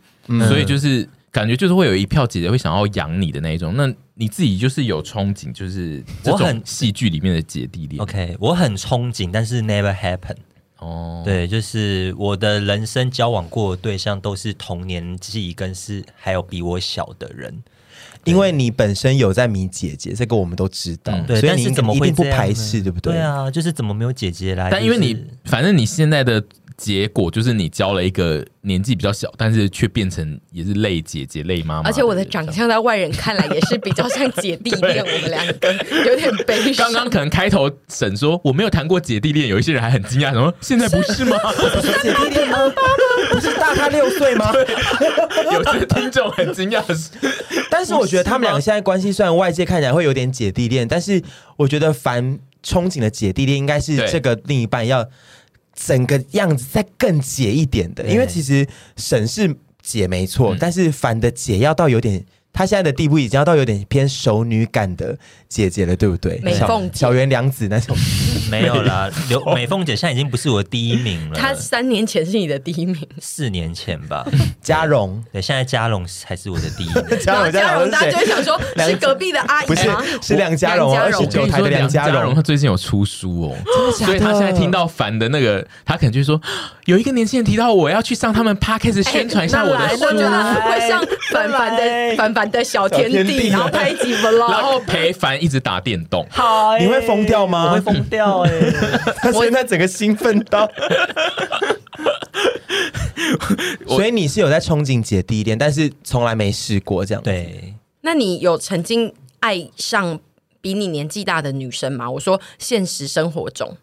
Speaker 3: 所以就是感觉就是会有一票姐姐会想要养你的那一种。那你自己就是有憧憬，就是我很戏剧里面的姐弟恋。
Speaker 4: OK，我很憧憬，但是 never happen。哦，对，就是我的人生交往过的对象都是同年纪，跟是还有比我小的人，
Speaker 1: 因为你本身有在迷姐姐，这个我们都知道，嗯、对，所以你怎么会不排斥，对不对？
Speaker 4: 对啊，就是怎么没有姐姐来？
Speaker 3: 但因为你，反正你现在的。结果就是你交了一个年纪比较小，但是却变成也是累姐姐、累妈妈。
Speaker 2: 而且我的长相在外人看来也是比较像姐弟 恋，我们两个 有点悲伤。
Speaker 3: 刚刚可能开头沈说我没有谈过姐弟恋，有一些人还很惊讶，说现在不是吗？
Speaker 1: 不是姐弟恋吗？不是大他六岁吗？
Speaker 3: 有些听众很惊讶，
Speaker 1: 但是我觉得他们两个现在关系虽然外界看起来会有点姐弟恋，但是我觉得凡憧憬的姐弟恋应该是这个另一半要。整个样子再更姐一点的，因为其实沈是姐没错，但是反的姐要到有点，她现在的地步已经要到有点偏熟女感的姐姐了，对不对？
Speaker 2: 美凤、
Speaker 1: 小圆良子那种。
Speaker 4: 没有啦，刘美凤姐现在已经不是我的第一名了。
Speaker 2: 她三年前是你的第一名，
Speaker 4: 四年前吧。
Speaker 1: 嘉荣，
Speaker 4: 对，现在嘉荣才是我的第一名。
Speaker 2: 嘉荣，嘉荣，大家就会想说，是隔壁的阿姨吗？
Speaker 1: 不是，是梁嘉荣，二十九台的梁嘉荣。
Speaker 3: 他最近有出书哦，所以他现在听到烦的那个，他可能就说，有一个年轻人提到我要去上他们 Podcast 宣传一下我的书，
Speaker 2: 会上凡凡的凡凡的小天地，然后拍几 vlog，
Speaker 3: 然后陪凡一直打电动。
Speaker 1: 好，你会疯掉吗？
Speaker 4: 我会疯掉哎！
Speaker 1: 他现在整个兴奋到，所以你是有在憧憬姐弟恋，但是从来没试过这样。
Speaker 4: 对，
Speaker 2: 那你有曾经爱上比你年纪大的女生吗？我说现实生活中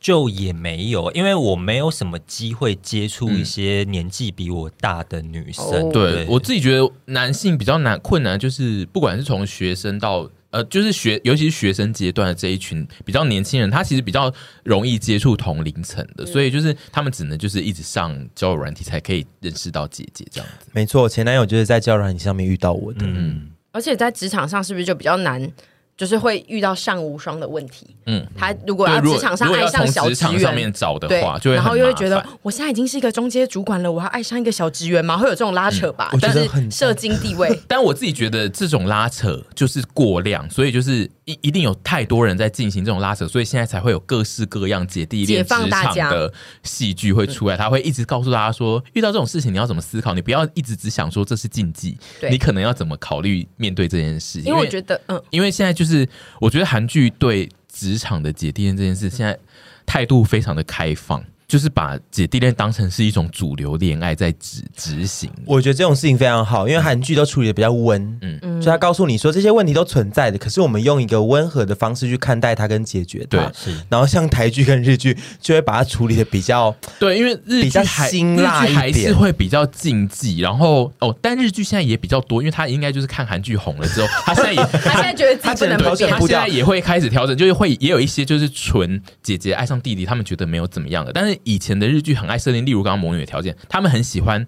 Speaker 4: 就也没有，因为我没有什么机会接触一些年纪比我大的女生。
Speaker 3: 嗯、对，对我自己觉得男性比较难困难，就是不管是从学生到。呃，就是学，尤其是学生阶段的这一群比较年轻人，他其实比较容易接触同龄层的，所以就是他们只能就是一直上交友软体才可以认识到姐姐这样子。
Speaker 1: 没错，前男友就是在交友软体上面遇到我的，
Speaker 2: 嗯，而且在职场上是不是就比较难？就是会遇到上无双的问题。嗯，他如果要职场上爱上小职员
Speaker 3: 上面找的话，就会
Speaker 2: 然后又会觉得我现在已经是一个中阶主管了，我要爱上一个小职员吗？会有这种拉扯吧？但是社经地位，
Speaker 3: 但我自己觉得这种拉扯就是过量，所以就是一一定有太多人在进行这种拉扯，所以现在才会有各式各样姐弟恋职场的戏剧会出来。他会一直告诉大家说，遇到这种事情你要怎么思考，你不要一直只想说这是禁忌，你可能要怎么考虑面对这件事。
Speaker 2: 因为我觉得，嗯，
Speaker 3: 因为现在就是。是，我觉得韩剧对职场的姐弟恋这件事，现在态度非常的开放。就是把姐弟恋当成是一种主流恋爱在执执行，
Speaker 1: 我觉得这种事情非常好，因为韩剧都处理的比较温，嗯嗯，就他告诉你说这些问题都存在的，可是我们用一个温和的方式去看待它跟解决它，
Speaker 3: 对，是。
Speaker 1: 然后像台剧跟日剧就会把它处理的比较
Speaker 3: 对，因为日剧比较辛辣一点，还是会比较禁忌。然后哦，但日剧现在也比较多，因为他应该就是看韩剧红了之后，他现在也
Speaker 2: 他现在觉得自己不能
Speaker 3: 调整，他现在也会开始调整，就是会也有一些就是纯姐姐爱上弟弟，他们觉得没有怎么样的，但是。以前的日剧很爱设定，例如刚刚魔女的条件，他们很喜欢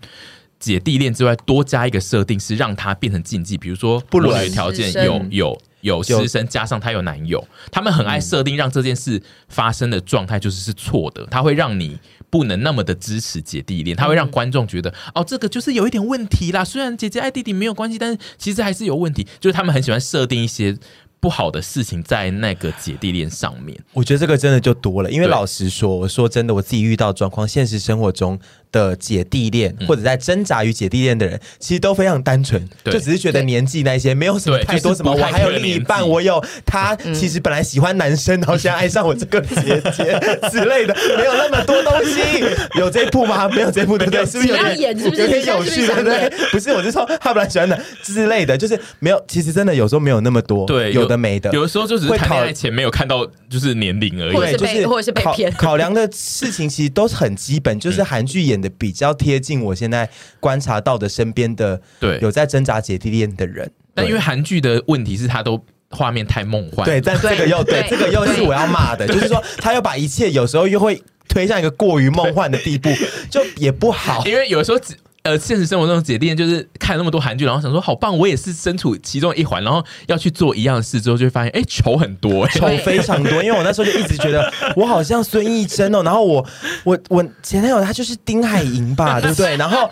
Speaker 3: 姐弟恋之外多加一个设定，是让它变成禁忌。比如说，不女的条件有有有师生，加上她有男友，他们很爱设定让这件事发生的状态就是是错的，他会让你不能那么的支持姐弟恋，他会让观众觉得哦，这个就是有一点问题啦。虽然姐姐爱弟弟没有关系，但是其实还是有问题。就是他们很喜欢设定一些。不好的事情在那个姐弟恋上面，
Speaker 1: 我觉得这个真的就多了。因为老实说，我说真的，我自己遇到状况，现实生活中的姐弟恋或者在挣扎于姐弟恋的人，其实都非常单纯，就只是觉得年纪那些没有什么太多什么。我还有另一半，我有他，其实本来喜欢男生，然后现在爱上我这个姐姐之类的，没有那么多东西。有这一部吗？没有这一部，对不对？是不是有点有点有趣，对不对？不是，我是说他本来喜欢的之类的，就是没有。其实真的有时候没有那么多，
Speaker 3: 对，
Speaker 1: 有的。没的，
Speaker 3: 有的时候就只是谈恋爱前没有看到就是年龄而已，
Speaker 2: 对，就是或者是被骗。
Speaker 1: 考量的事情其实都是很基本，就是韩剧演的比较贴近我现在观察到的身边的对有在挣扎姐弟恋的人。
Speaker 3: 但因为韩剧的问题是它都画面太梦幻，
Speaker 1: 对，但这个又对，这个又是我要骂的，就是说他又把一切有时候又会推向一个过于梦幻的地步，就也不好，
Speaker 3: 因为有时候只。呃，现实生活中姐弟恋就是看那么多韩剧，然后想说好棒，我也是身处其中一环，然后要去做一样的事之后，就会发现哎，丑很多，
Speaker 1: 丑非常多。因为我那时候就一直觉得我好像孙艺珍哦，然后我我我前男友他就是丁海寅吧，对不对？然后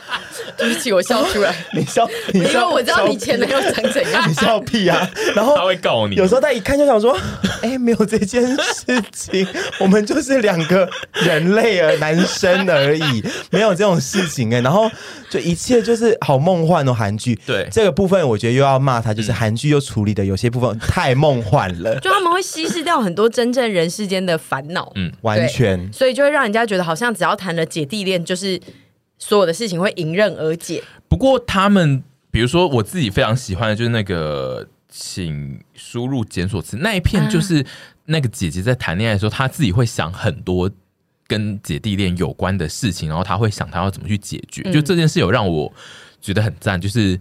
Speaker 2: 对不起，我笑出来，
Speaker 1: 你笑，你笑，
Speaker 2: 因为我知道你前男友长怎样，
Speaker 1: 你笑屁啊！然后
Speaker 3: 他会告你，
Speaker 1: 有时候他一看就想说，哎，没有这件事情，我们就是两个人类而男生而已，没有这种事情哎，然后就一切就是。好梦幻哦，韩剧。对这个部分，我觉得又要骂他，就是韩剧又处理的有些部分太梦幻了，
Speaker 2: 就他们会稀释掉很多真正人世间的烦恼。
Speaker 1: 嗯，完全。
Speaker 2: 所以就会让人家觉得好像只要谈了姐弟恋，就是所有的事情会迎刃而解。
Speaker 3: 不过他们，比如说我自己非常喜欢的就是那个，请输入检索词那一片，就是那个姐姐在谈恋爱的时候，她自己会想很多。跟姐弟恋有关的事情，然后他会想他要怎么去解决，嗯、就这件事有让我觉得很赞。就是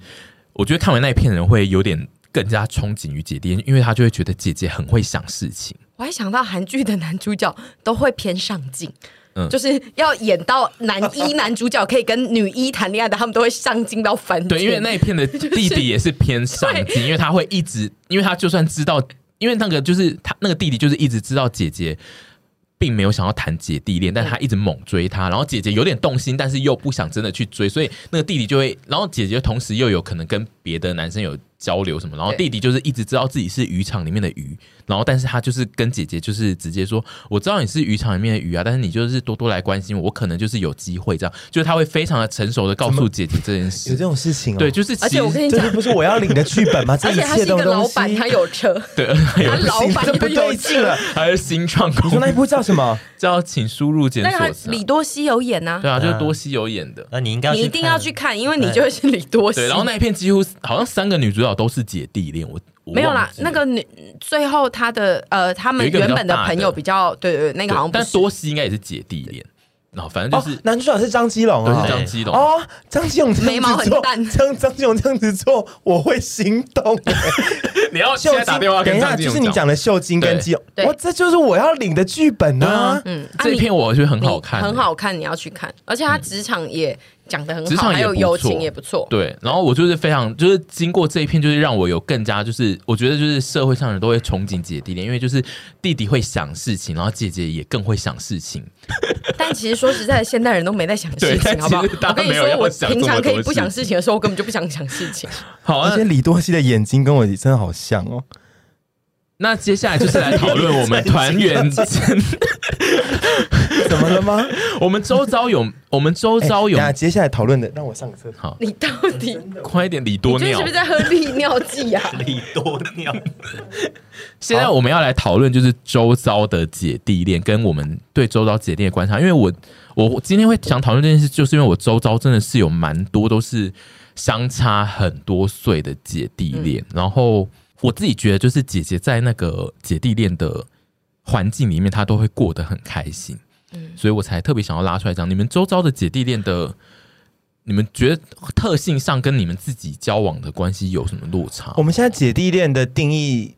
Speaker 3: 我觉得看完那一片人会有点更加憧憬于姐弟恋，因为他就会觉得姐姐很会想事情。
Speaker 2: 我还想到韩剧的男主角都会偏上进，嗯，就是要演到男一男主角可以跟女一谈恋爱的，他们都会上进到翻。
Speaker 3: 对，因为那一片的弟弟也是偏上进，因为他会一直，因为他就算知道。因为那个就是他那个弟弟就是一直知道姐姐。并没有想要谈姐弟恋，但他一直猛追她，然后姐姐有点动心，但是又不想真的去追，所以那个弟弟就会，然后姐姐同时又有可能跟别的男生有交流什么，然后弟弟就是一直知道自己是渔场里面的鱼，然后但是他就是跟姐姐就是直接说，我知道你是渔场里面的鱼啊，但是你就是多多来关心我，我可能就是有机会这样，就是他会非常的成熟的告诉姐姐这件事，
Speaker 1: 有这种事情哦，
Speaker 3: 对，就是
Speaker 2: 而且我跟你讲，
Speaker 1: 这不是我要领的剧本吗？
Speaker 2: 而且他是一个老板，他有车，
Speaker 3: 对，
Speaker 2: 他老板
Speaker 1: 这不对劲了，
Speaker 3: 还是新创，
Speaker 1: 你说那一部叫什么？
Speaker 3: 叫请输入检索词，
Speaker 2: 李多熙有演呐，
Speaker 3: 对啊，就是多熙有演的，
Speaker 4: 那你应该
Speaker 2: 你一定要去看，因为你就会是李多熙，
Speaker 3: 对，然后那一片几乎好像三个女主角都是姐弟。恋，我
Speaker 2: 没有啦，那个女最后她的呃，他们原本的朋友比较对对，那个好像，
Speaker 3: 但多西应该也是姐弟恋，然后反正就是
Speaker 1: 男主角是张基龙啊，
Speaker 3: 是张基龙
Speaker 1: 哦，张基龙
Speaker 2: 眉毛很淡，
Speaker 1: 张张基龙这样子做我会心动。
Speaker 3: 你要现在打电话，等一下
Speaker 1: 就是你讲的秀晶跟基龙，我，这就是我要领的剧本啊！
Speaker 2: 嗯，
Speaker 3: 这片我觉得很好看，
Speaker 2: 很好看，你要去看，而且他职场也。讲的很好，还有友情也不错。
Speaker 3: 对，然后我就是非常，就是经过这一片，就是让我有更加，就是我觉得，就是社会上人都会憧憬姐弟恋，因为就是弟弟会想事情，然后姐姐也更会想事情。
Speaker 2: 但其实说实在，现代人都没在想事情，好不好？我跟你说，我平常可以不想事情的时候，我根本就不想想事情。
Speaker 3: 好啊，
Speaker 1: 而且李多熙的眼睛跟我真的好像哦。
Speaker 3: 那接下来就是来讨论我们团员。
Speaker 1: 怎么了吗？
Speaker 3: 我们周遭有，我们周遭有。
Speaker 1: 那接下来讨论的，让我上个厕所。
Speaker 2: 你到底
Speaker 3: 快一点，李多尿，
Speaker 2: 你是不是在喝利尿剂啊？
Speaker 4: 李多尿。
Speaker 3: 现在我们要来讨论，就是周遭的姐弟恋，跟我们对周遭姐弟的观察。因为我，我今天会想讨论这件事，就是因为我周遭真的是有蛮多都是相差很多岁的姐弟恋，然后我自己觉得，就是姐姐在那个姐弟恋的环境里面，她都会过得很开心。嗯，所以我才特别想要拉出来讲，你们周遭的姐弟恋的，你们觉得特性上跟你们自己交往的关系有什么落差？
Speaker 1: 我们现在姐弟恋的定义，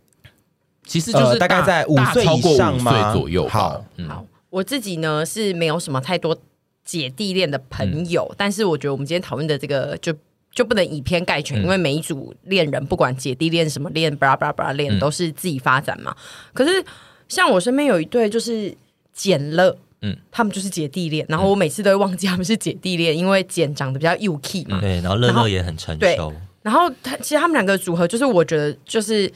Speaker 3: 其实就是、呃、
Speaker 1: 大概在五岁以上
Speaker 3: 吗？岁左右。
Speaker 2: 好，嗯、好，我自己呢是没有什么太多姐弟恋的朋友，嗯、但是我觉得我们今天讨论的这个就就不能以偏概全，嗯、因为每一组恋人不管姐弟恋什么恋，巴拉巴拉巴拉恋都是自己发展嘛。嗯、可是像我身边有一对就是简乐。嗯，他们就是姐弟恋，然后我每次都会忘记他们是姐弟恋，因为简长得比较幼气嘛。
Speaker 4: 对，然后乐乐也很成熟。
Speaker 2: 然后他其实他们两个组合，就是我觉得就是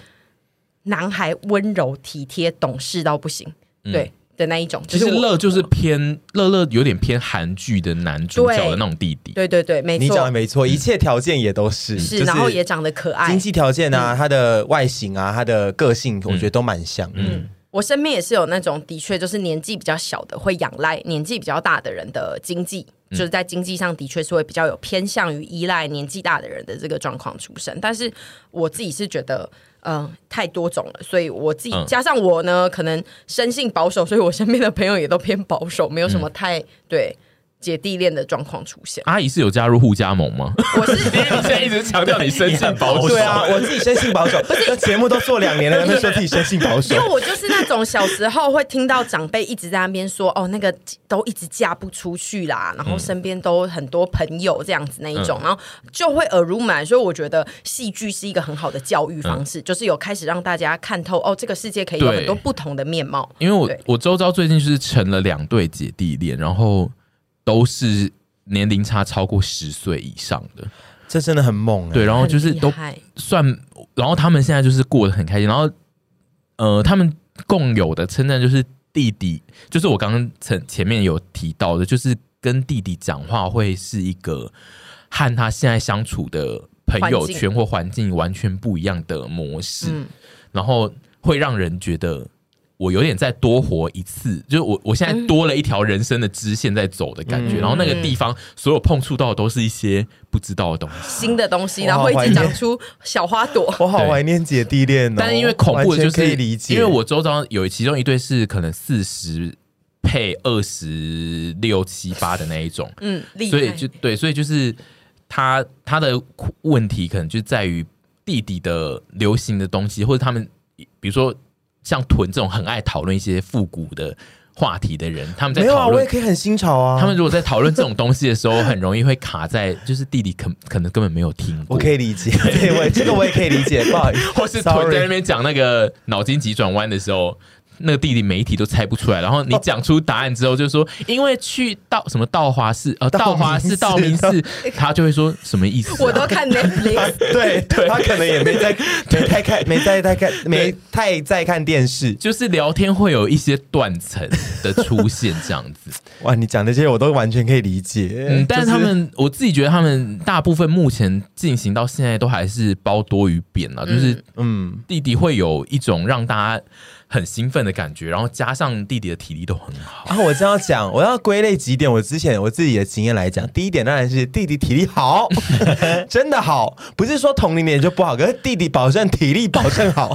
Speaker 2: 男孩温柔体贴、懂事到不行，对的那一种。
Speaker 3: 其实乐就是偏乐乐有点偏韩剧的男主角的那种弟弟。
Speaker 2: 对对对，没错，
Speaker 1: 你讲的没错，一切条件也都是
Speaker 2: 是，然后也长得可爱，
Speaker 1: 经济条件啊，他的外形啊，他的个性，我觉得都蛮像。嗯。
Speaker 2: 我身边也是有那种的确就是年纪比较小的会仰赖年纪比较大的人的经济，嗯、就是在经济上的确是会比较有偏向于依赖年纪大的人的这个状况出生。但是我自己是觉得，嗯、呃，太多种了，所以我自己加上我呢，可能生性保守，所以我身边的朋友也都偏保守，没有什么太对。姐弟恋的状况出现，
Speaker 3: 阿姨是有加入互加盟吗？
Speaker 2: 我是
Speaker 3: 你现在一直强调你生性保守，
Speaker 1: 对啊，我自己生性保守，不是节目都做两年了，还没说自己生性保守。
Speaker 2: 因为我就是那种小时候会听到长辈一直在那边说，哦，那个都一直嫁不出去啦，然后身边都很多朋友这样子那一种，嗯、然后就会耳濡目染。所以我觉得戏剧是一个很好的教育方式，嗯、就是有开始让大家看透哦，这个世界可以有很多不同的面貌。
Speaker 3: 因为我我周遭最近就是成了两对姐弟恋，然后。都是年龄差超过十岁以上的，
Speaker 1: 这真的很猛。
Speaker 3: 对，然后就是都算，然后他们现在就是过得很开心。然后，呃，他们共有的称赞就是弟弟，就是我刚刚前前面有提到的，就是跟弟弟讲话会是一个和他现在相处的朋友圈或环境完全不一样的模式，嗯、然后会让人觉得。我有点再多活一次，就是我我现在多了一条人生的支线在走的感觉，嗯、然后那个地方所有碰触到的都是一些不知道的东西，
Speaker 2: 新的东西，然后会一直长出小花朵。
Speaker 1: 我好怀念姐弟恋哦，
Speaker 3: 但是因为恐怖的就是
Speaker 1: 可以理解，
Speaker 3: 因为我周遭有其中一对是可能四十配二十六七八的那一种，嗯，所以就对，所以就是他他的问题可能就在于弟弟的流行的东西，或者他们比如说。像屯这种很爱讨论一些复古的话题的人，他们在
Speaker 1: 没有啊，我也可以很新潮啊。
Speaker 3: 他们如果在讨论这种东西的时候，很容易会卡在，就是弟弟可可能根本没有听过。
Speaker 1: 我可以理解，对，我这个我也可以理解，不好意思，
Speaker 3: 或是屯在那边讲那个脑筋急转弯的时候。那个弟弟媒体都猜不出来，然后你讲出答案之后，就说因为去到什么道华寺，呃，道华寺、道明寺，他就会说什么意思、啊？
Speaker 2: 我都看 Netflix，
Speaker 1: 对对，他可能也没在 没太看，没在在看，没太在看电视，
Speaker 3: 就是聊天会有一些断层的出现，这样子。
Speaker 1: 哇，你讲的这些我都完全可以理解，
Speaker 3: 嗯，但是他们，我自己觉得他们大部分目前进行到现在都还是包多于贬了，就是嗯，弟弟会有一种让大家。很兴奋的感觉，然后加上弟弟的体力都很好。
Speaker 1: 然后、啊、我这样讲，我要归类几点。我之前我自己的经验来讲，第一点当然是弟弟体力好，真的好，不是说同龄人就不好，可是弟弟保证体力保证好。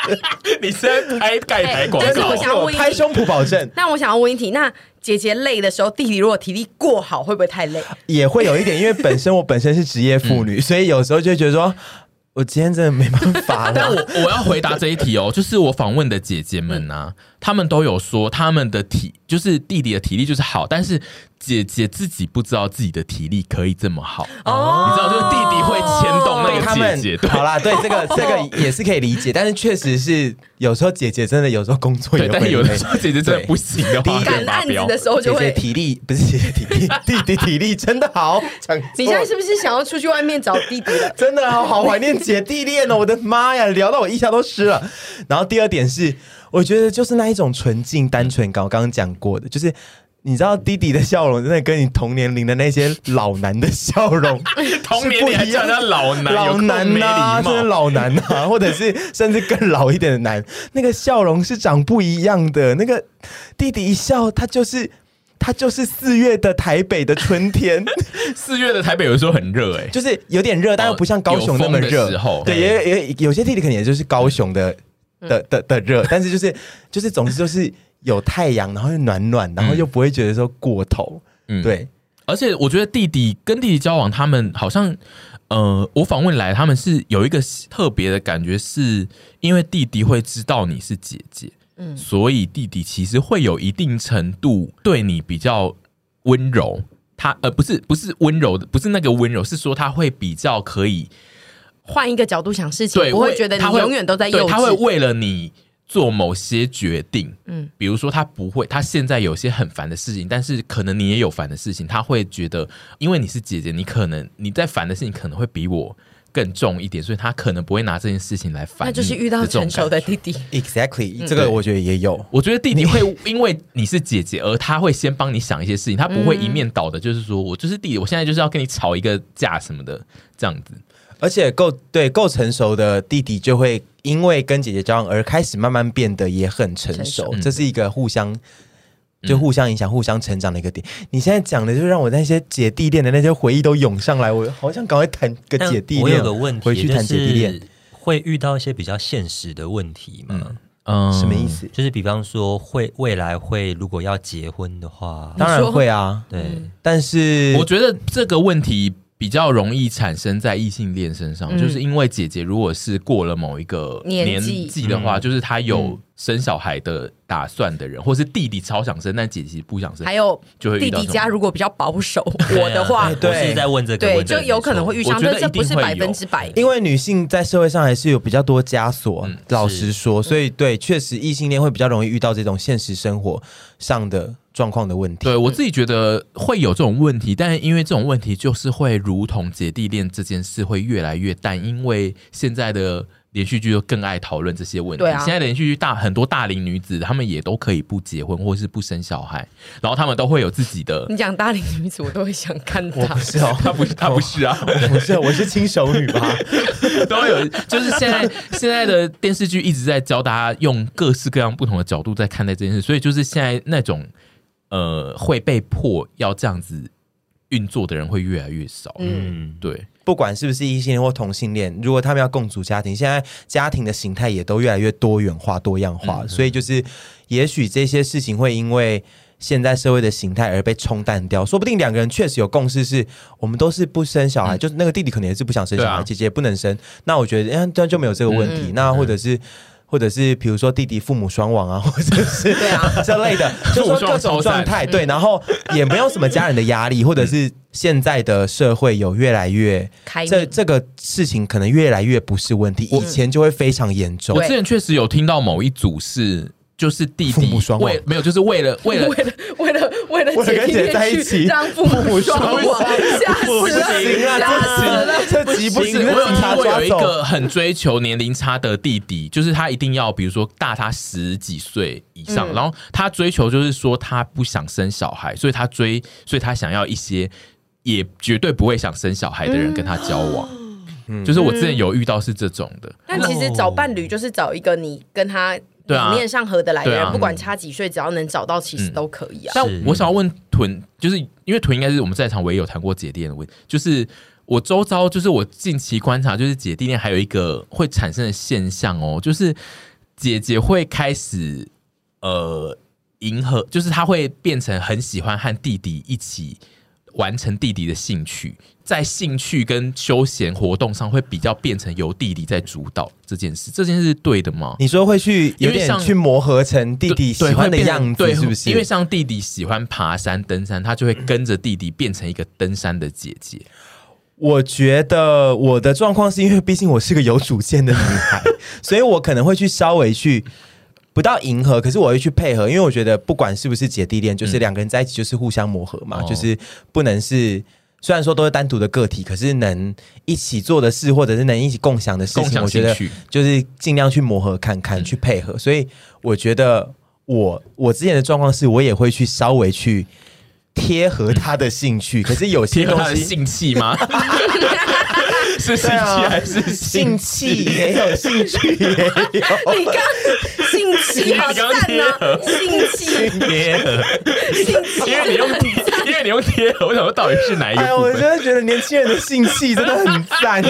Speaker 3: 你是在拍盖牌广告？
Speaker 1: 拍胸脯保证。
Speaker 2: 那我想要问一题，那姐姐累的时候，弟弟如果体力过好，会不会太累？
Speaker 1: 也会有一点，因为本身我本身是职业妇女，嗯、所以有时候就会觉得说。我今天真的没办法，
Speaker 3: 但我我要回答这一题哦，就是我访问的姐姐们呐、她们都有说他们的体，就是弟弟的体力就是好，但是。姐姐自己不知道自己的体力可以这么好哦，你知道，就是弟弟会牵动那个姐姐。对，
Speaker 1: 好啦，对这个 这个也是可以理解，但是确实是有时候姐姐真的有时候工作也会，
Speaker 3: 但有的时候姐姐真的不行的话，
Speaker 2: 第一赶案子的时候就会
Speaker 1: 体力不是姐姐体力，弟弟体力真的好。
Speaker 2: 你现在是不是想要出去外面找弟弟了？
Speaker 1: 真的好好怀念姐弟恋哦！我的妈呀，聊到我腋下都湿了。然后第二点是，我觉得就是那一种纯净单纯，刚刚刚讲过的，就是。你知道弟弟的笑容真的跟你同年龄的那些老男的笑容
Speaker 3: 同年龄还叫他老男
Speaker 1: 老男呐、啊，真的老男啊，或者是甚至更老一点的男，那个笑容是长不一样的。那个弟弟一笑，他就是他就是四月的台北的春天。
Speaker 3: 四月的台北有时候很热哎、欸，
Speaker 1: 就是有点热，但又不像高雄那么热。对，也也有些弟弟可能也就是高雄的的的的热，但是就是就是总之就是。有太阳，然后又暖暖，然后又不会觉得说过头，嗯，对。
Speaker 3: 而且我觉得弟弟跟弟弟交往，他们好像，呃，我访问来，他们是有一个特别的感觉，是因为弟弟会知道你是姐姐，嗯，所以弟弟其实会有一定程度对你比较温柔。他呃，不是不是温柔的，不是那个温柔，是说他会比较可以
Speaker 2: 换一个角度想事情，对，不会觉得你永远都在幼稚，
Speaker 3: 他会为了你。做某些决定，嗯，比如说他不会，他现在有些很烦的事情，但是可能你也有烦的事情，他会觉得，因为你是姐姐，你可能你在烦的事情可能会比我更重一点，所以他可能不会拿这件事情来烦。那
Speaker 2: 就是遇到成熟的弟弟
Speaker 1: ，Exactly，这个我觉得也有。
Speaker 3: 我觉得弟弟会因为你是姐姐，而他会先帮你想一些事情，他不会一面倒的，就是说我就是弟弟，我现在就是要跟你吵一个架什么的这样子。
Speaker 1: 而且够对够成熟的弟弟就会因为跟姐姐交往而开始慢慢变得也很成熟，成熟这是一个互相就互相影响、嗯、互相成长的一个点。你现在讲的就让我那些姐弟恋的那些回忆都涌上来，我好想赶快谈个姐弟恋。
Speaker 4: 我有个问题，
Speaker 1: 回去谈姐弟恋
Speaker 4: 会遇到一些比较现实的问题吗？
Speaker 1: 嗯，什么意思？
Speaker 4: 就是比方说会未来会如果要结婚的话，
Speaker 1: 当然会啊。
Speaker 4: 对，
Speaker 1: 嗯、但是
Speaker 3: 我觉得这个问题。比较容易产生在异性恋身上，嗯、就是因为姐姐如果是过了某一个年纪。的话，就是她有生小孩的打算的人，嗯、或是弟弟超想生，但姐姐不想生，
Speaker 2: 还有就会弟弟家如果比较保守，我的话，
Speaker 4: 对，我是在问这个，
Speaker 2: 对，就有可能会遇上，但这不是百分之百，
Speaker 1: 因为女性在社会上还是有比较多枷锁，嗯、老实说，所以对，确实异性恋会比较容易遇到这种现实生活上的。状况的问题，
Speaker 3: 对我自己觉得会有这种问题，但是因为这种问题就是会如同姐弟恋这件事会越来越淡，因为现在的连续剧就更爱讨论这些问题。对啊，现在的连续剧大很多大龄女子，她们也都可以不结婚或是不生小孩，然后她们都会有自己的。
Speaker 2: 你讲大龄女子，我都会想看她。
Speaker 1: 我不是哦，
Speaker 3: 她不是，她不是啊，
Speaker 1: 我不是，我是轻熟女吧？
Speaker 3: 都有，就是现在现在的电视剧一直在教大家用各式各样不同的角度在看待这件事，所以就是现在那种。呃，会被迫要这样子运作的人会越来越少。嗯，对，
Speaker 1: 不管是不是异性恋或同性恋，如果他们要共组家庭，现在家庭的形态也都越来越多元化、多样化。嗯、所以，就是也许这些事情会因为现在社会的形态而被冲淡掉。说不定两个人确实有共识，是我们都是不生小孩，嗯、就是那个弟弟可能也是不想生小孩，啊、姐姐也不能生。那我觉得，哎，这样就没有这个问题。嗯、那或者是。或者是比如说弟弟父母双亡啊，或者是
Speaker 2: 对啊
Speaker 1: 这类的，就说各种状态。对，然后也没有什么家人的压力，或者是现在的社会有越来越开，这这个事情可能越来越不是问题，以前就会非常严重。
Speaker 3: 我之前确实有听到某一组是。就是弟弟为没有，就是为了为了
Speaker 2: 为了为了为了姐弟恋在一起，让父母双亡，吓死了，吓死了，
Speaker 1: 这集不行。
Speaker 3: 我有听过有一个很追求年龄差的弟弟，就是他一定要比如说大他十几岁以上，然后他追求就是说他不想生小孩，所以他追，所以他想要一些也绝对不会想生小孩的人跟他交往。就是我之前有遇到是这种的。
Speaker 2: 但其实找伴侣就是找一个你跟他。理念上合得来的人，啊、不管差几岁，只要能找到，其实都可以啊。
Speaker 3: 但我想要问屯，就是因为屯应该是我们在场唯一有谈过姐弟恋的问题，就是我周遭，就是我近期观察，就是姐弟恋还有一个会产生的现象哦，就是姐姐会开始呃迎合，就是她会变成很喜欢和弟弟一起。完成弟弟的兴趣，在兴趣跟休闲活动上会比较变成由弟弟在主导这件事，这件事是对的吗？
Speaker 1: 你说会去有点去磨合成弟弟喜欢的样子，是不是？
Speaker 3: 因为像弟弟喜欢爬山、登山，他就会跟着弟弟变成一个登山的姐姐。
Speaker 1: 我觉得我的状况是因为毕竟我是个有主见的女孩，所以我可能会去稍微去。不到迎合，可是我会去配合，因为我觉得不管是不是姐弟恋，就是两个人在一起就是互相磨合嘛，嗯、就是不能是虽然说都是单独的个体，可是能一起做的事或者是能一起共享的事情，我觉得就是尽量去磨合看看，嗯、去配合。所以我觉得我我之前的状况是我也会去稍微去贴合他的兴趣，可是有些东西
Speaker 3: 兴趣吗？是兴趣还是
Speaker 1: 性气？也有兴趣也有。
Speaker 2: 你刚性气好赞啊！性气
Speaker 3: 贴合，因为你用因为你用贴合，我想说到底是哪一个？哎，
Speaker 1: 我真的觉得年轻人的性气真的很赞。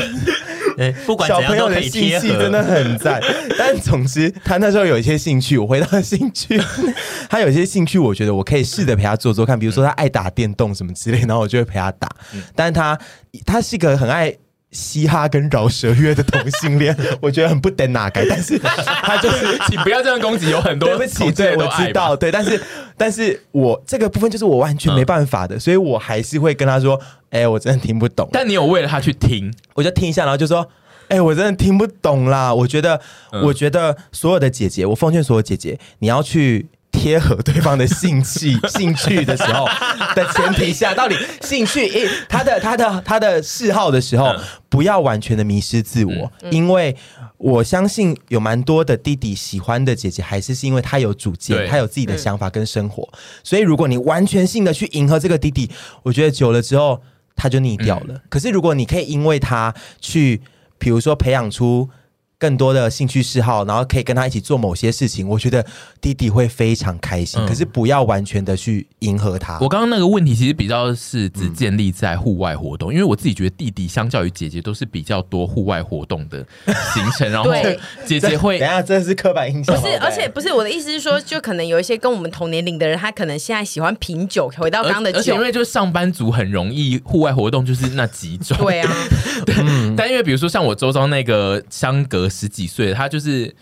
Speaker 4: 哎，不管
Speaker 1: 小朋友的性气真的很赞。但总之，他那时候有一些兴趣，我回到兴趣，他有一些兴趣，我觉得我可以试着陪他做做看。比如说他爱打电动什么之类，然后我就会陪他打。但是他他是一个很爱。嘻哈跟饶舌乐的同性恋，我觉得很不等哪改，但是 他就是，
Speaker 3: 请不要这样攻击，有很多
Speaker 1: 对不起，对，我知道，对，但是，但是我这个部分就是我完全没办法的，嗯、所以我还是会跟他说，哎、欸，我真的听不懂。
Speaker 3: 但你有为了他去听，
Speaker 1: 我就听一下，然后就说，哎、欸，我真的听不懂啦。我觉得，嗯、我觉得所有的姐姐，我奉劝所有姐姐，你要去。贴合对方的兴趣 兴趣的时候的前提下，到底兴趣他的他的他的嗜好的时候，不要完全的迷失自我，因为我相信有蛮多的弟弟喜欢的姐姐，还是是因为他有主见，他有自己的想法跟生活，所以如果你完全性的去迎合这个弟弟，我觉得久了之后他就腻掉了。可是如果你可以因为他去，比如说培养出。更多的兴趣嗜好，然后可以跟他一起做某些事情，我觉得弟弟会非常开心。嗯、可是不要完全的去迎合他。
Speaker 3: 我刚刚那个问题其实比较是只建立在户外活动，嗯、因为我自己觉得弟弟相较于姐姐都是比较多户外活动的行程。然后姐姐会
Speaker 1: 等下，真的是刻板印象。
Speaker 2: 不是，而且不是我的意思是说，就可能有一些跟我们同年龄的人，他可能现在喜欢品酒。回到刚刚的酒，
Speaker 3: 而且因为就是上班族很容易户外活动就是那几种。
Speaker 2: 对啊，
Speaker 3: 对。嗯、但因为比如说像我周遭那个相隔。十几岁，他就是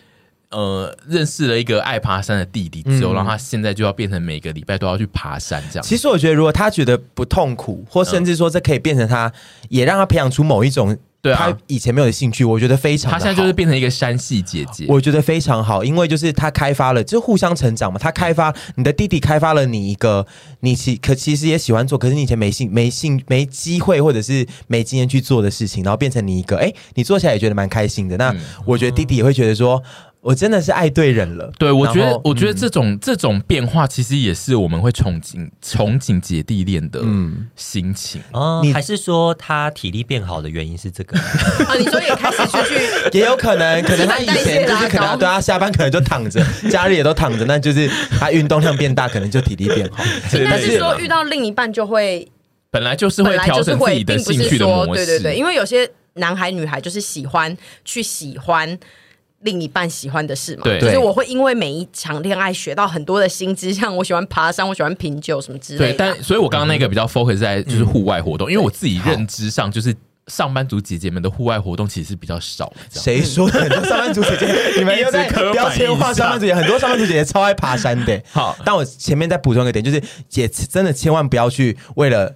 Speaker 3: 呃认识了一个爱爬山的弟弟之后，让、嗯、他现在就要变成每个礼拜都要去爬山这样。
Speaker 1: 其实我觉得，如果他觉得不痛苦，或甚至说这可以变成他，也让他培养出某一种。对啊，他以前没有的兴趣，我觉得非常好。
Speaker 3: 他现在就是变成一个山系姐姐，
Speaker 1: 我觉得非常好，因为就是他开发了，就互相成长嘛。他开发你的弟弟，开发了你一个你其可其实也喜欢做，可是你以前没兴没兴没机会或者是没经验去做的事情，然后变成你一个，哎，你做起来也觉得蛮开心的。那我觉得弟弟也会觉得说。我真的是爱对人了。
Speaker 3: 对，我觉得，我觉得这种这种变化，其实也是我们会憧憬憧憬姐弟恋的心情。
Speaker 4: 哦，你还是说他体力变好的原因是这个？
Speaker 2: 啊，你说也开始出去，
Speaker 1: 也有可能，可能他以前就是可能对他下班可能就躺着，家里也都躺着，那就是他运动量变大，可能就体力变好。
Speaker 2: 应该是说遇到另一半就会，
Speaker 3: 本来就是会调整自己的兴趣的模式。
Speaker 2: 对对对，因为有些男孩女孩就是喜欢去喜欢。另一半喜欢的事嘛，对，就是我会因为每一场恋爱学到很多的新知，像我喜欢爬山，我喜欢品酒什么之类的。
Speaker 3: 对，但所以，我刚刚那个比较 focus 在就是户外活动，嗯、因为我自己认知上就是上班族姐姐们的户外活动其实是比较少。
Speaker 1: 谁说的？很多上班族姐姐，你们又在标签化上班族姐姐，很多上班族姐姐超爱爬山的。好，但我前面再补充一个点，就是姐真的千万不要去为了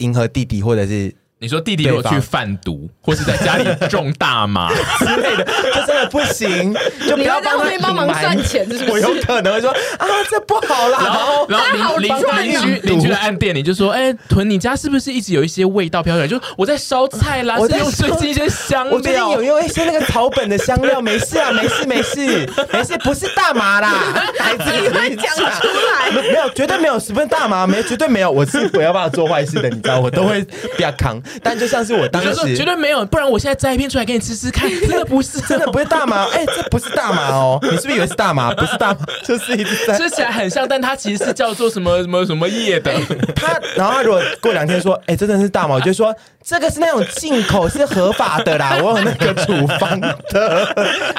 Speaker 1: 迎合弟弟或者是。
Speaker 3: 你说弟弟如果去贩毒，或是在家里种大麻 之类的，
Speaker 1: 这真的不行。就不要帮他
Speaker 2: 帮忙赚钱，
Speaker 1: 我有可能会说啊，这不好啦。然后，
Speaker 3: 然后邻邻居邻居来按电铃，就说：“哎，屯，你家是不是一直有一些味道飘出来？就我在烧菜啦，我在用最近一些香料，
Speaker 1: 我最近有用一些那个草本的香料，没事啊，没事 没事没事，不是大麻啦。孩子，
Speaker 2: 你会讲出来？
Speaker 1: 没有，绝对没有，是不是大麻？没有，绝对没有。我是我要不要做坏事的，你知道，我都会比较扛。” 但就像是我当时
Speaker 3: 绝对没有，不然我现在摘一片出来给你吃吃看，真 的不是，
Speaker 1: 真的不是大麻，哎、欸，这不是大麻哦，你是不是以为是大麻？不是大麻，就是一直在
Speaker 3: 吃起来很像，但它其实是叫做什么什么什么叶的。
Speaker 1: 他然后他如果过两天说，哎、欸，真的是大麻，我就说这个是那种进口是合法的啦，我有那个处方的，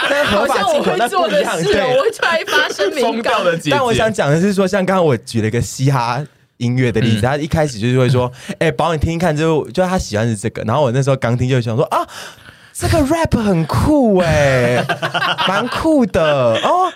Speaker 1: 但合法进口那不一样，对，
Speaker 2: 我会出来发声明告
Speaker 3: 的。
Speaker 1: 但我想讲的是说，像刚刚我举了一个嘻哈。音乐的例子，他一开始就是会说：“ 哎、嗯，宝、欸，你听听看，就就他喜欢是这个。”然后我那时候刚听就想说：“啊，这个 rap 很酷哎、欸，蛮酷的哦，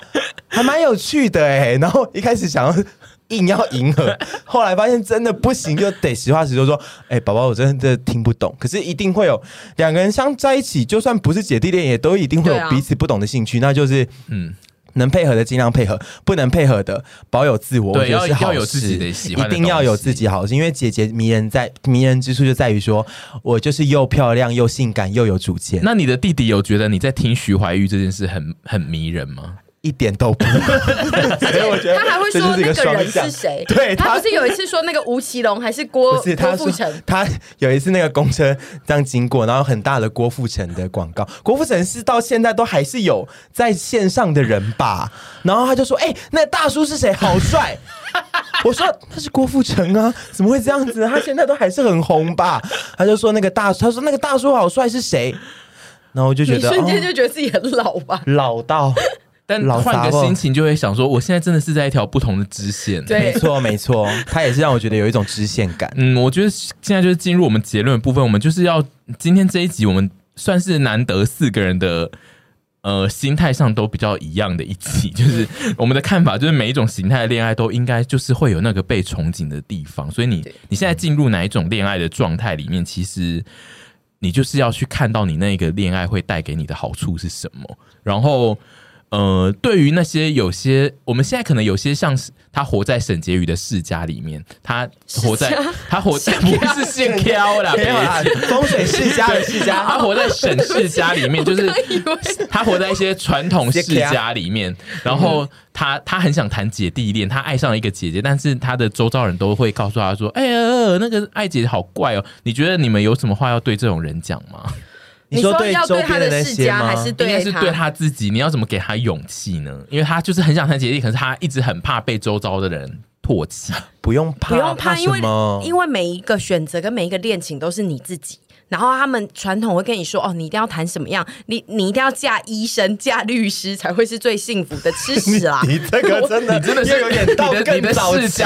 Speaker 1: 还蛮有趣的哎、欸。”然后一开始想要硬要迎合，后来发现真的不行，就得实话实说说：“哎、欸，宝宝，我真的真的听不懂。”可是一定会有两个人相在一起，就算不是姐弟恋，也都一定会有彼此不懂的兴趣，啊、那就是嗯。能配合的尽量配合，不能配合的保有自我。
Speaker 3: 对，
Speaker 1: 我觉得是好事，
Speaker 3: 要要有自己的喜欢的，
Speaker 1: 一定要有自己好事。因为姐姐迷人在迷人之处就在于说，我就是又漂亮又性感又有主见。
Speaker 3: 那你的弟弟有觉得你在听徐怀钰这件事很很迷人吗？
Speaker 1: 一点都不，所以我觉得
Speaker 2: 他还会说那个人是谁？
Speaker 1: 对，
Speaker 2: 他不是有一次说那个吴奇隆还是郭是郭富城？
Speaker 1: 他有一次那个公车这样经过，然后很大的郭富城的广告。郭富城是到现在都还是有在线上的人吧？然后他就说：“哎、欸，那个大叔是谁？好帅！” 我说：“他是郭富城啊，怎么会这样子？他现在都还是很红吧？”他就说：“那个大，他说那个大叔好帅，是谁？”然后我就觉得
Speaker 2: 瞬间就觉得自己很老吧，
Speaker 1: 哦、老到。
Speaker 3: 但换个心情，就会想说，我现在真的是在一条不同的支线。
Speaker 1: 对，没错，没错，它也是让我觉得有一种支线感。
Speaker 3: 嗯，我觉得现在就是进入我们结论的部分，我们就是要今天这一集，我们算是难得四个人的呃心态上都比较一样的一集，就是我们的看法，就是每一种形态的恋爱都应该就是会有那个被憧憬的地方。所以你你现在进入哪一种恋爱的状态里面，其实你就是要去看到你那个恋爱会带给你的好处是什么，然后。呃，对于那些有些，我们现在可能有些像是他活在沈婕妤的世家里面，他活在他活在不是姓挑啦，没有啦，
Speaker 1: 风水世家的世家，
Speaker 3: 他活在沈世家里面，就是他活在一些传统世家里面，然后他他很想谈姐弟恋，他爱上了一个姐姐，但是他的周遭人都会告诉他说：“哎呀，那个爱姐姐好怪哦。”你觉得你们有什么话要对这种人讲吗？
Speaker 2: 你说要对他的世家，还是对
Speaker 3: 应该是对他自己？你要怎么给他勇气呢？因为他就是很想谈姐弟，可是他一直很怕被周遭的人唾弃。
Speaker 1: 不用怕，
Speaker 2: 不用怕，
Speaker 1: 怕
Speaker 2: 因为因为每一个选择跟每一个恋情都是你自己。然后他们传统会跟你说：“哦，你一定要谈什么样？你你一定要嫁医生、嫁律师才会是最幸福的。”吃屎 啦！
Speaker 1: 你这个真的，
Speaker 3: 你真的是有点到更早期。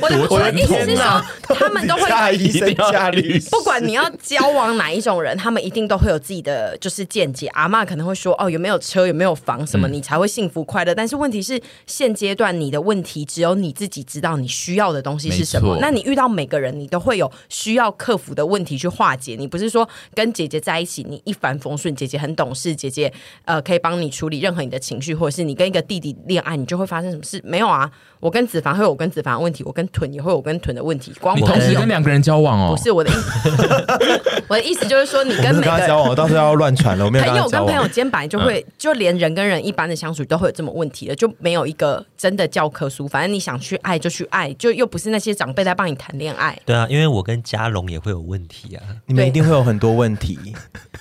Speaker 2: 我的我的意思是说，他们都会
Speaker 1: 嫁医生、嫁律师。
Speaker 2: 不管你要交往哪一种人，他们一定都会有自己的就是见解。阿嬷可能会说：“哦，有没有车？有没有房？什么你才会幸福快乐？”但是问题是，现阶段你的问题只有你自己知道，你需要的东西是什么。那你遇到每个人，你都会有需要克服的问题去化解。你不是是说跟。姐姐在一起，你一帆风顺，姐姐很懂事，姐姐呃可以帮你处理任何你的情绪，或者是你跟一个弟弟恋爱，你就会发生什么事？没有啊，我跟子凡会有我跟子凡的问题，我跟屯也会有我跟屯的问题。光
Speaker 3: 你同时跟两个人交往哦？
Speaker 2: 不是我的意思，我的意思就是说，你跟每个人
Speaker 1: 交往，我到时候要乱传了。我没有
Speaker 2: 朋友跟朋友间本来就会，嗯、就连人跟人一般的相处都会有这么问题的，就没有一个真的教科书。反正你想去爱就去爱，就又不是那些长辈在帮你谈恋爱。
Speaker 4: 对啊，因为我跟嘉龙也会有问题啊，
Speaker 1: 你们一定会有很多问题。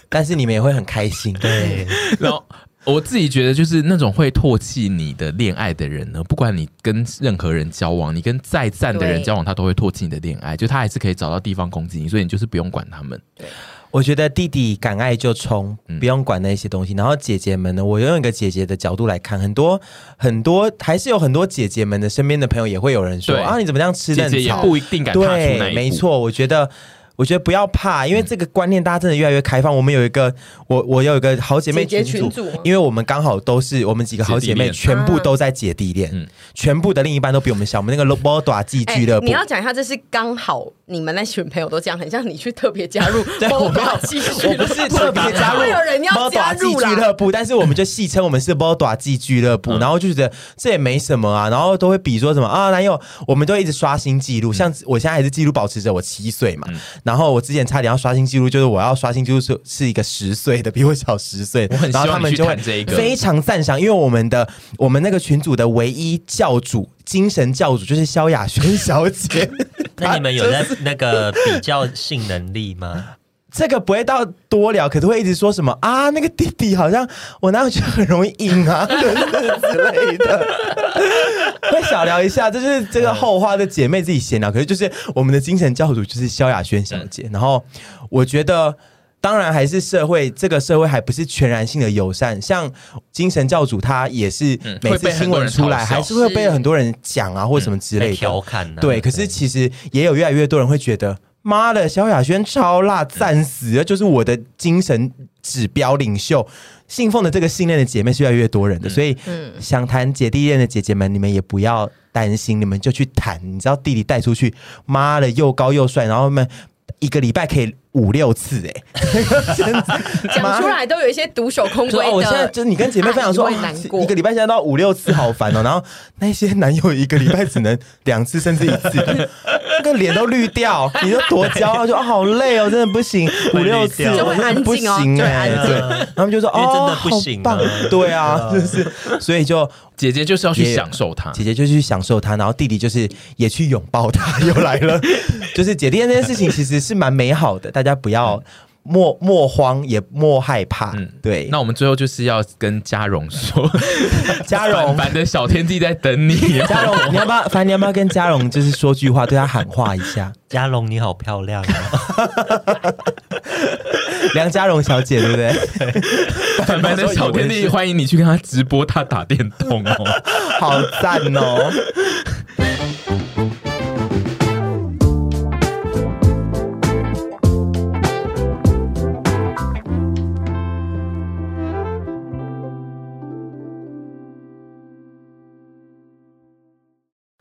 Speaker 1: 但是你们也会很开心，
Speaker 4: 对。
Speaker 3: 然后我自己觉得，就是那种会唾弃你的恋爱的人呢，不管你跟任何人交往，你跟再赞的人交往，他都会唾弃你的恋爱，就他还是可以找到地方攻击你，所以你就是不用管他们。
Speaker 2: 对，
Speaker 1: 我觉得弟弟敢爱就冲，不用管那些东西。嗯、然后姐姐们呢，我用一个姐姐的角度来看，很多很多还是有很多姐姐们的身边的朋友也会有人说啊，你怎么这样吃嫩草？
Speaker 3: 姐姐也不一定敢踏出那一步。
Speaker 1: 对，没错，我觉得。我觉得不要怕，因为这个观念大家真的越来越开放。我们有一个，我我有一个好姐妹群组，姐姐群组，因为我们刚好都是我们几个好姐妹，全部都在姐弟恋，嗯、全部的另一半都比我们小。我们那个波大记俱乐部，
Speaker 2: 你要讲一下，这是刚好你们那群朋友都这样，很像你去特别加入波大记俱乐部，我不是特别加入，有人要加入
Speaker 1: 俱乐部，但是我们就戏称我们是波大记俱乐部，嗯、然后就觉得这也没什么啊，然后都会比说什么啊，男友，我们都一直刷新记录，像我现在还是记录保持者，我七岁嘛。嗯然后我之前差点要刷新记录，就是我要刷新记录是是一个十岁的，比我小十岁。
Speaker 3: 我很希望你去谈这一个，
Speaker 1: 非常赞赏，因为我们的我们那个群组的唯一教主、精神教主就是萧亚轩小姐。
Speaker 4: 那你们有在 那个比较性能力吗？
Speaker 1: 这个不会到多聊，可是会一直说什么啊？那个弟弟好像我男友觉得很容易硬啊，之类的。会小聊一下，这就是这个后话的姐妹自己闲聊。可是就是我们的精神教主就是萧亚轩小姐。然后我觉得，当然还是社会这个社会还不是全然性的友善。像精神教主他也是每次新闻出来，还是会被很多人讲啊，或什么之类的
Speaker 4: 调侃。
Speaker 1: 对，可是其实也有越来越多人会觉得。妈的，萧亚轩超辣，赞死了！就是我的精神指标领袖，信奉的这个信念的姐妹是越来越多人的，所以想谈姐弟恋的姐姐们，你们也不要担心，你们就去谈。你知道弟弟带出去，妈的又高又帅，然后们一个礼拜可以。五六次哎、欸，
Speaker 2: 讲出来都有一些独守空闺的。
Speaker 1: 我现在就是你跟姐妹分享说，一个礼拜现在到五六次，好烦哦、喔。然后那些男友一个礼拜只能两次甚至一次，那个脸都绿掉，你就多骄傲，就好累哦、喔，真的不行，五六次
Speaker 2: 就会安静哦、喔，对，
Speaker 1: 然后他们就说哦，真的不行，棒，对啊，就是所以就
Speaker 3: 姐姐就是要去享受他，
Speaker 1: 姐姐就去享受他，然后弟弟就是也去拥抱他，又来了，就是姐弟恋这件事情其实是蛮美好的，大家不要莫莫慌，也莫害怕。嗯，对。
Speaker 3: 那我们最后就是要跟嘉荣说，
Speaker 1: 嘉荣，
Speaker 3: 凡的小天地在等你。
Speaker 1: 嘉荣，你要不要？凡，你要不要跟嘉荣就是说句话，对他喊话一下？
Speaker 4: 嘉荣，你好漂亮啊！
Speaker 1: 梁嘉荣小姐，对不对？
Speaker 3: 凡凡的小天地，欢迎你去跟他直播，他打电动哦，
Speaker 1: 好赞哦！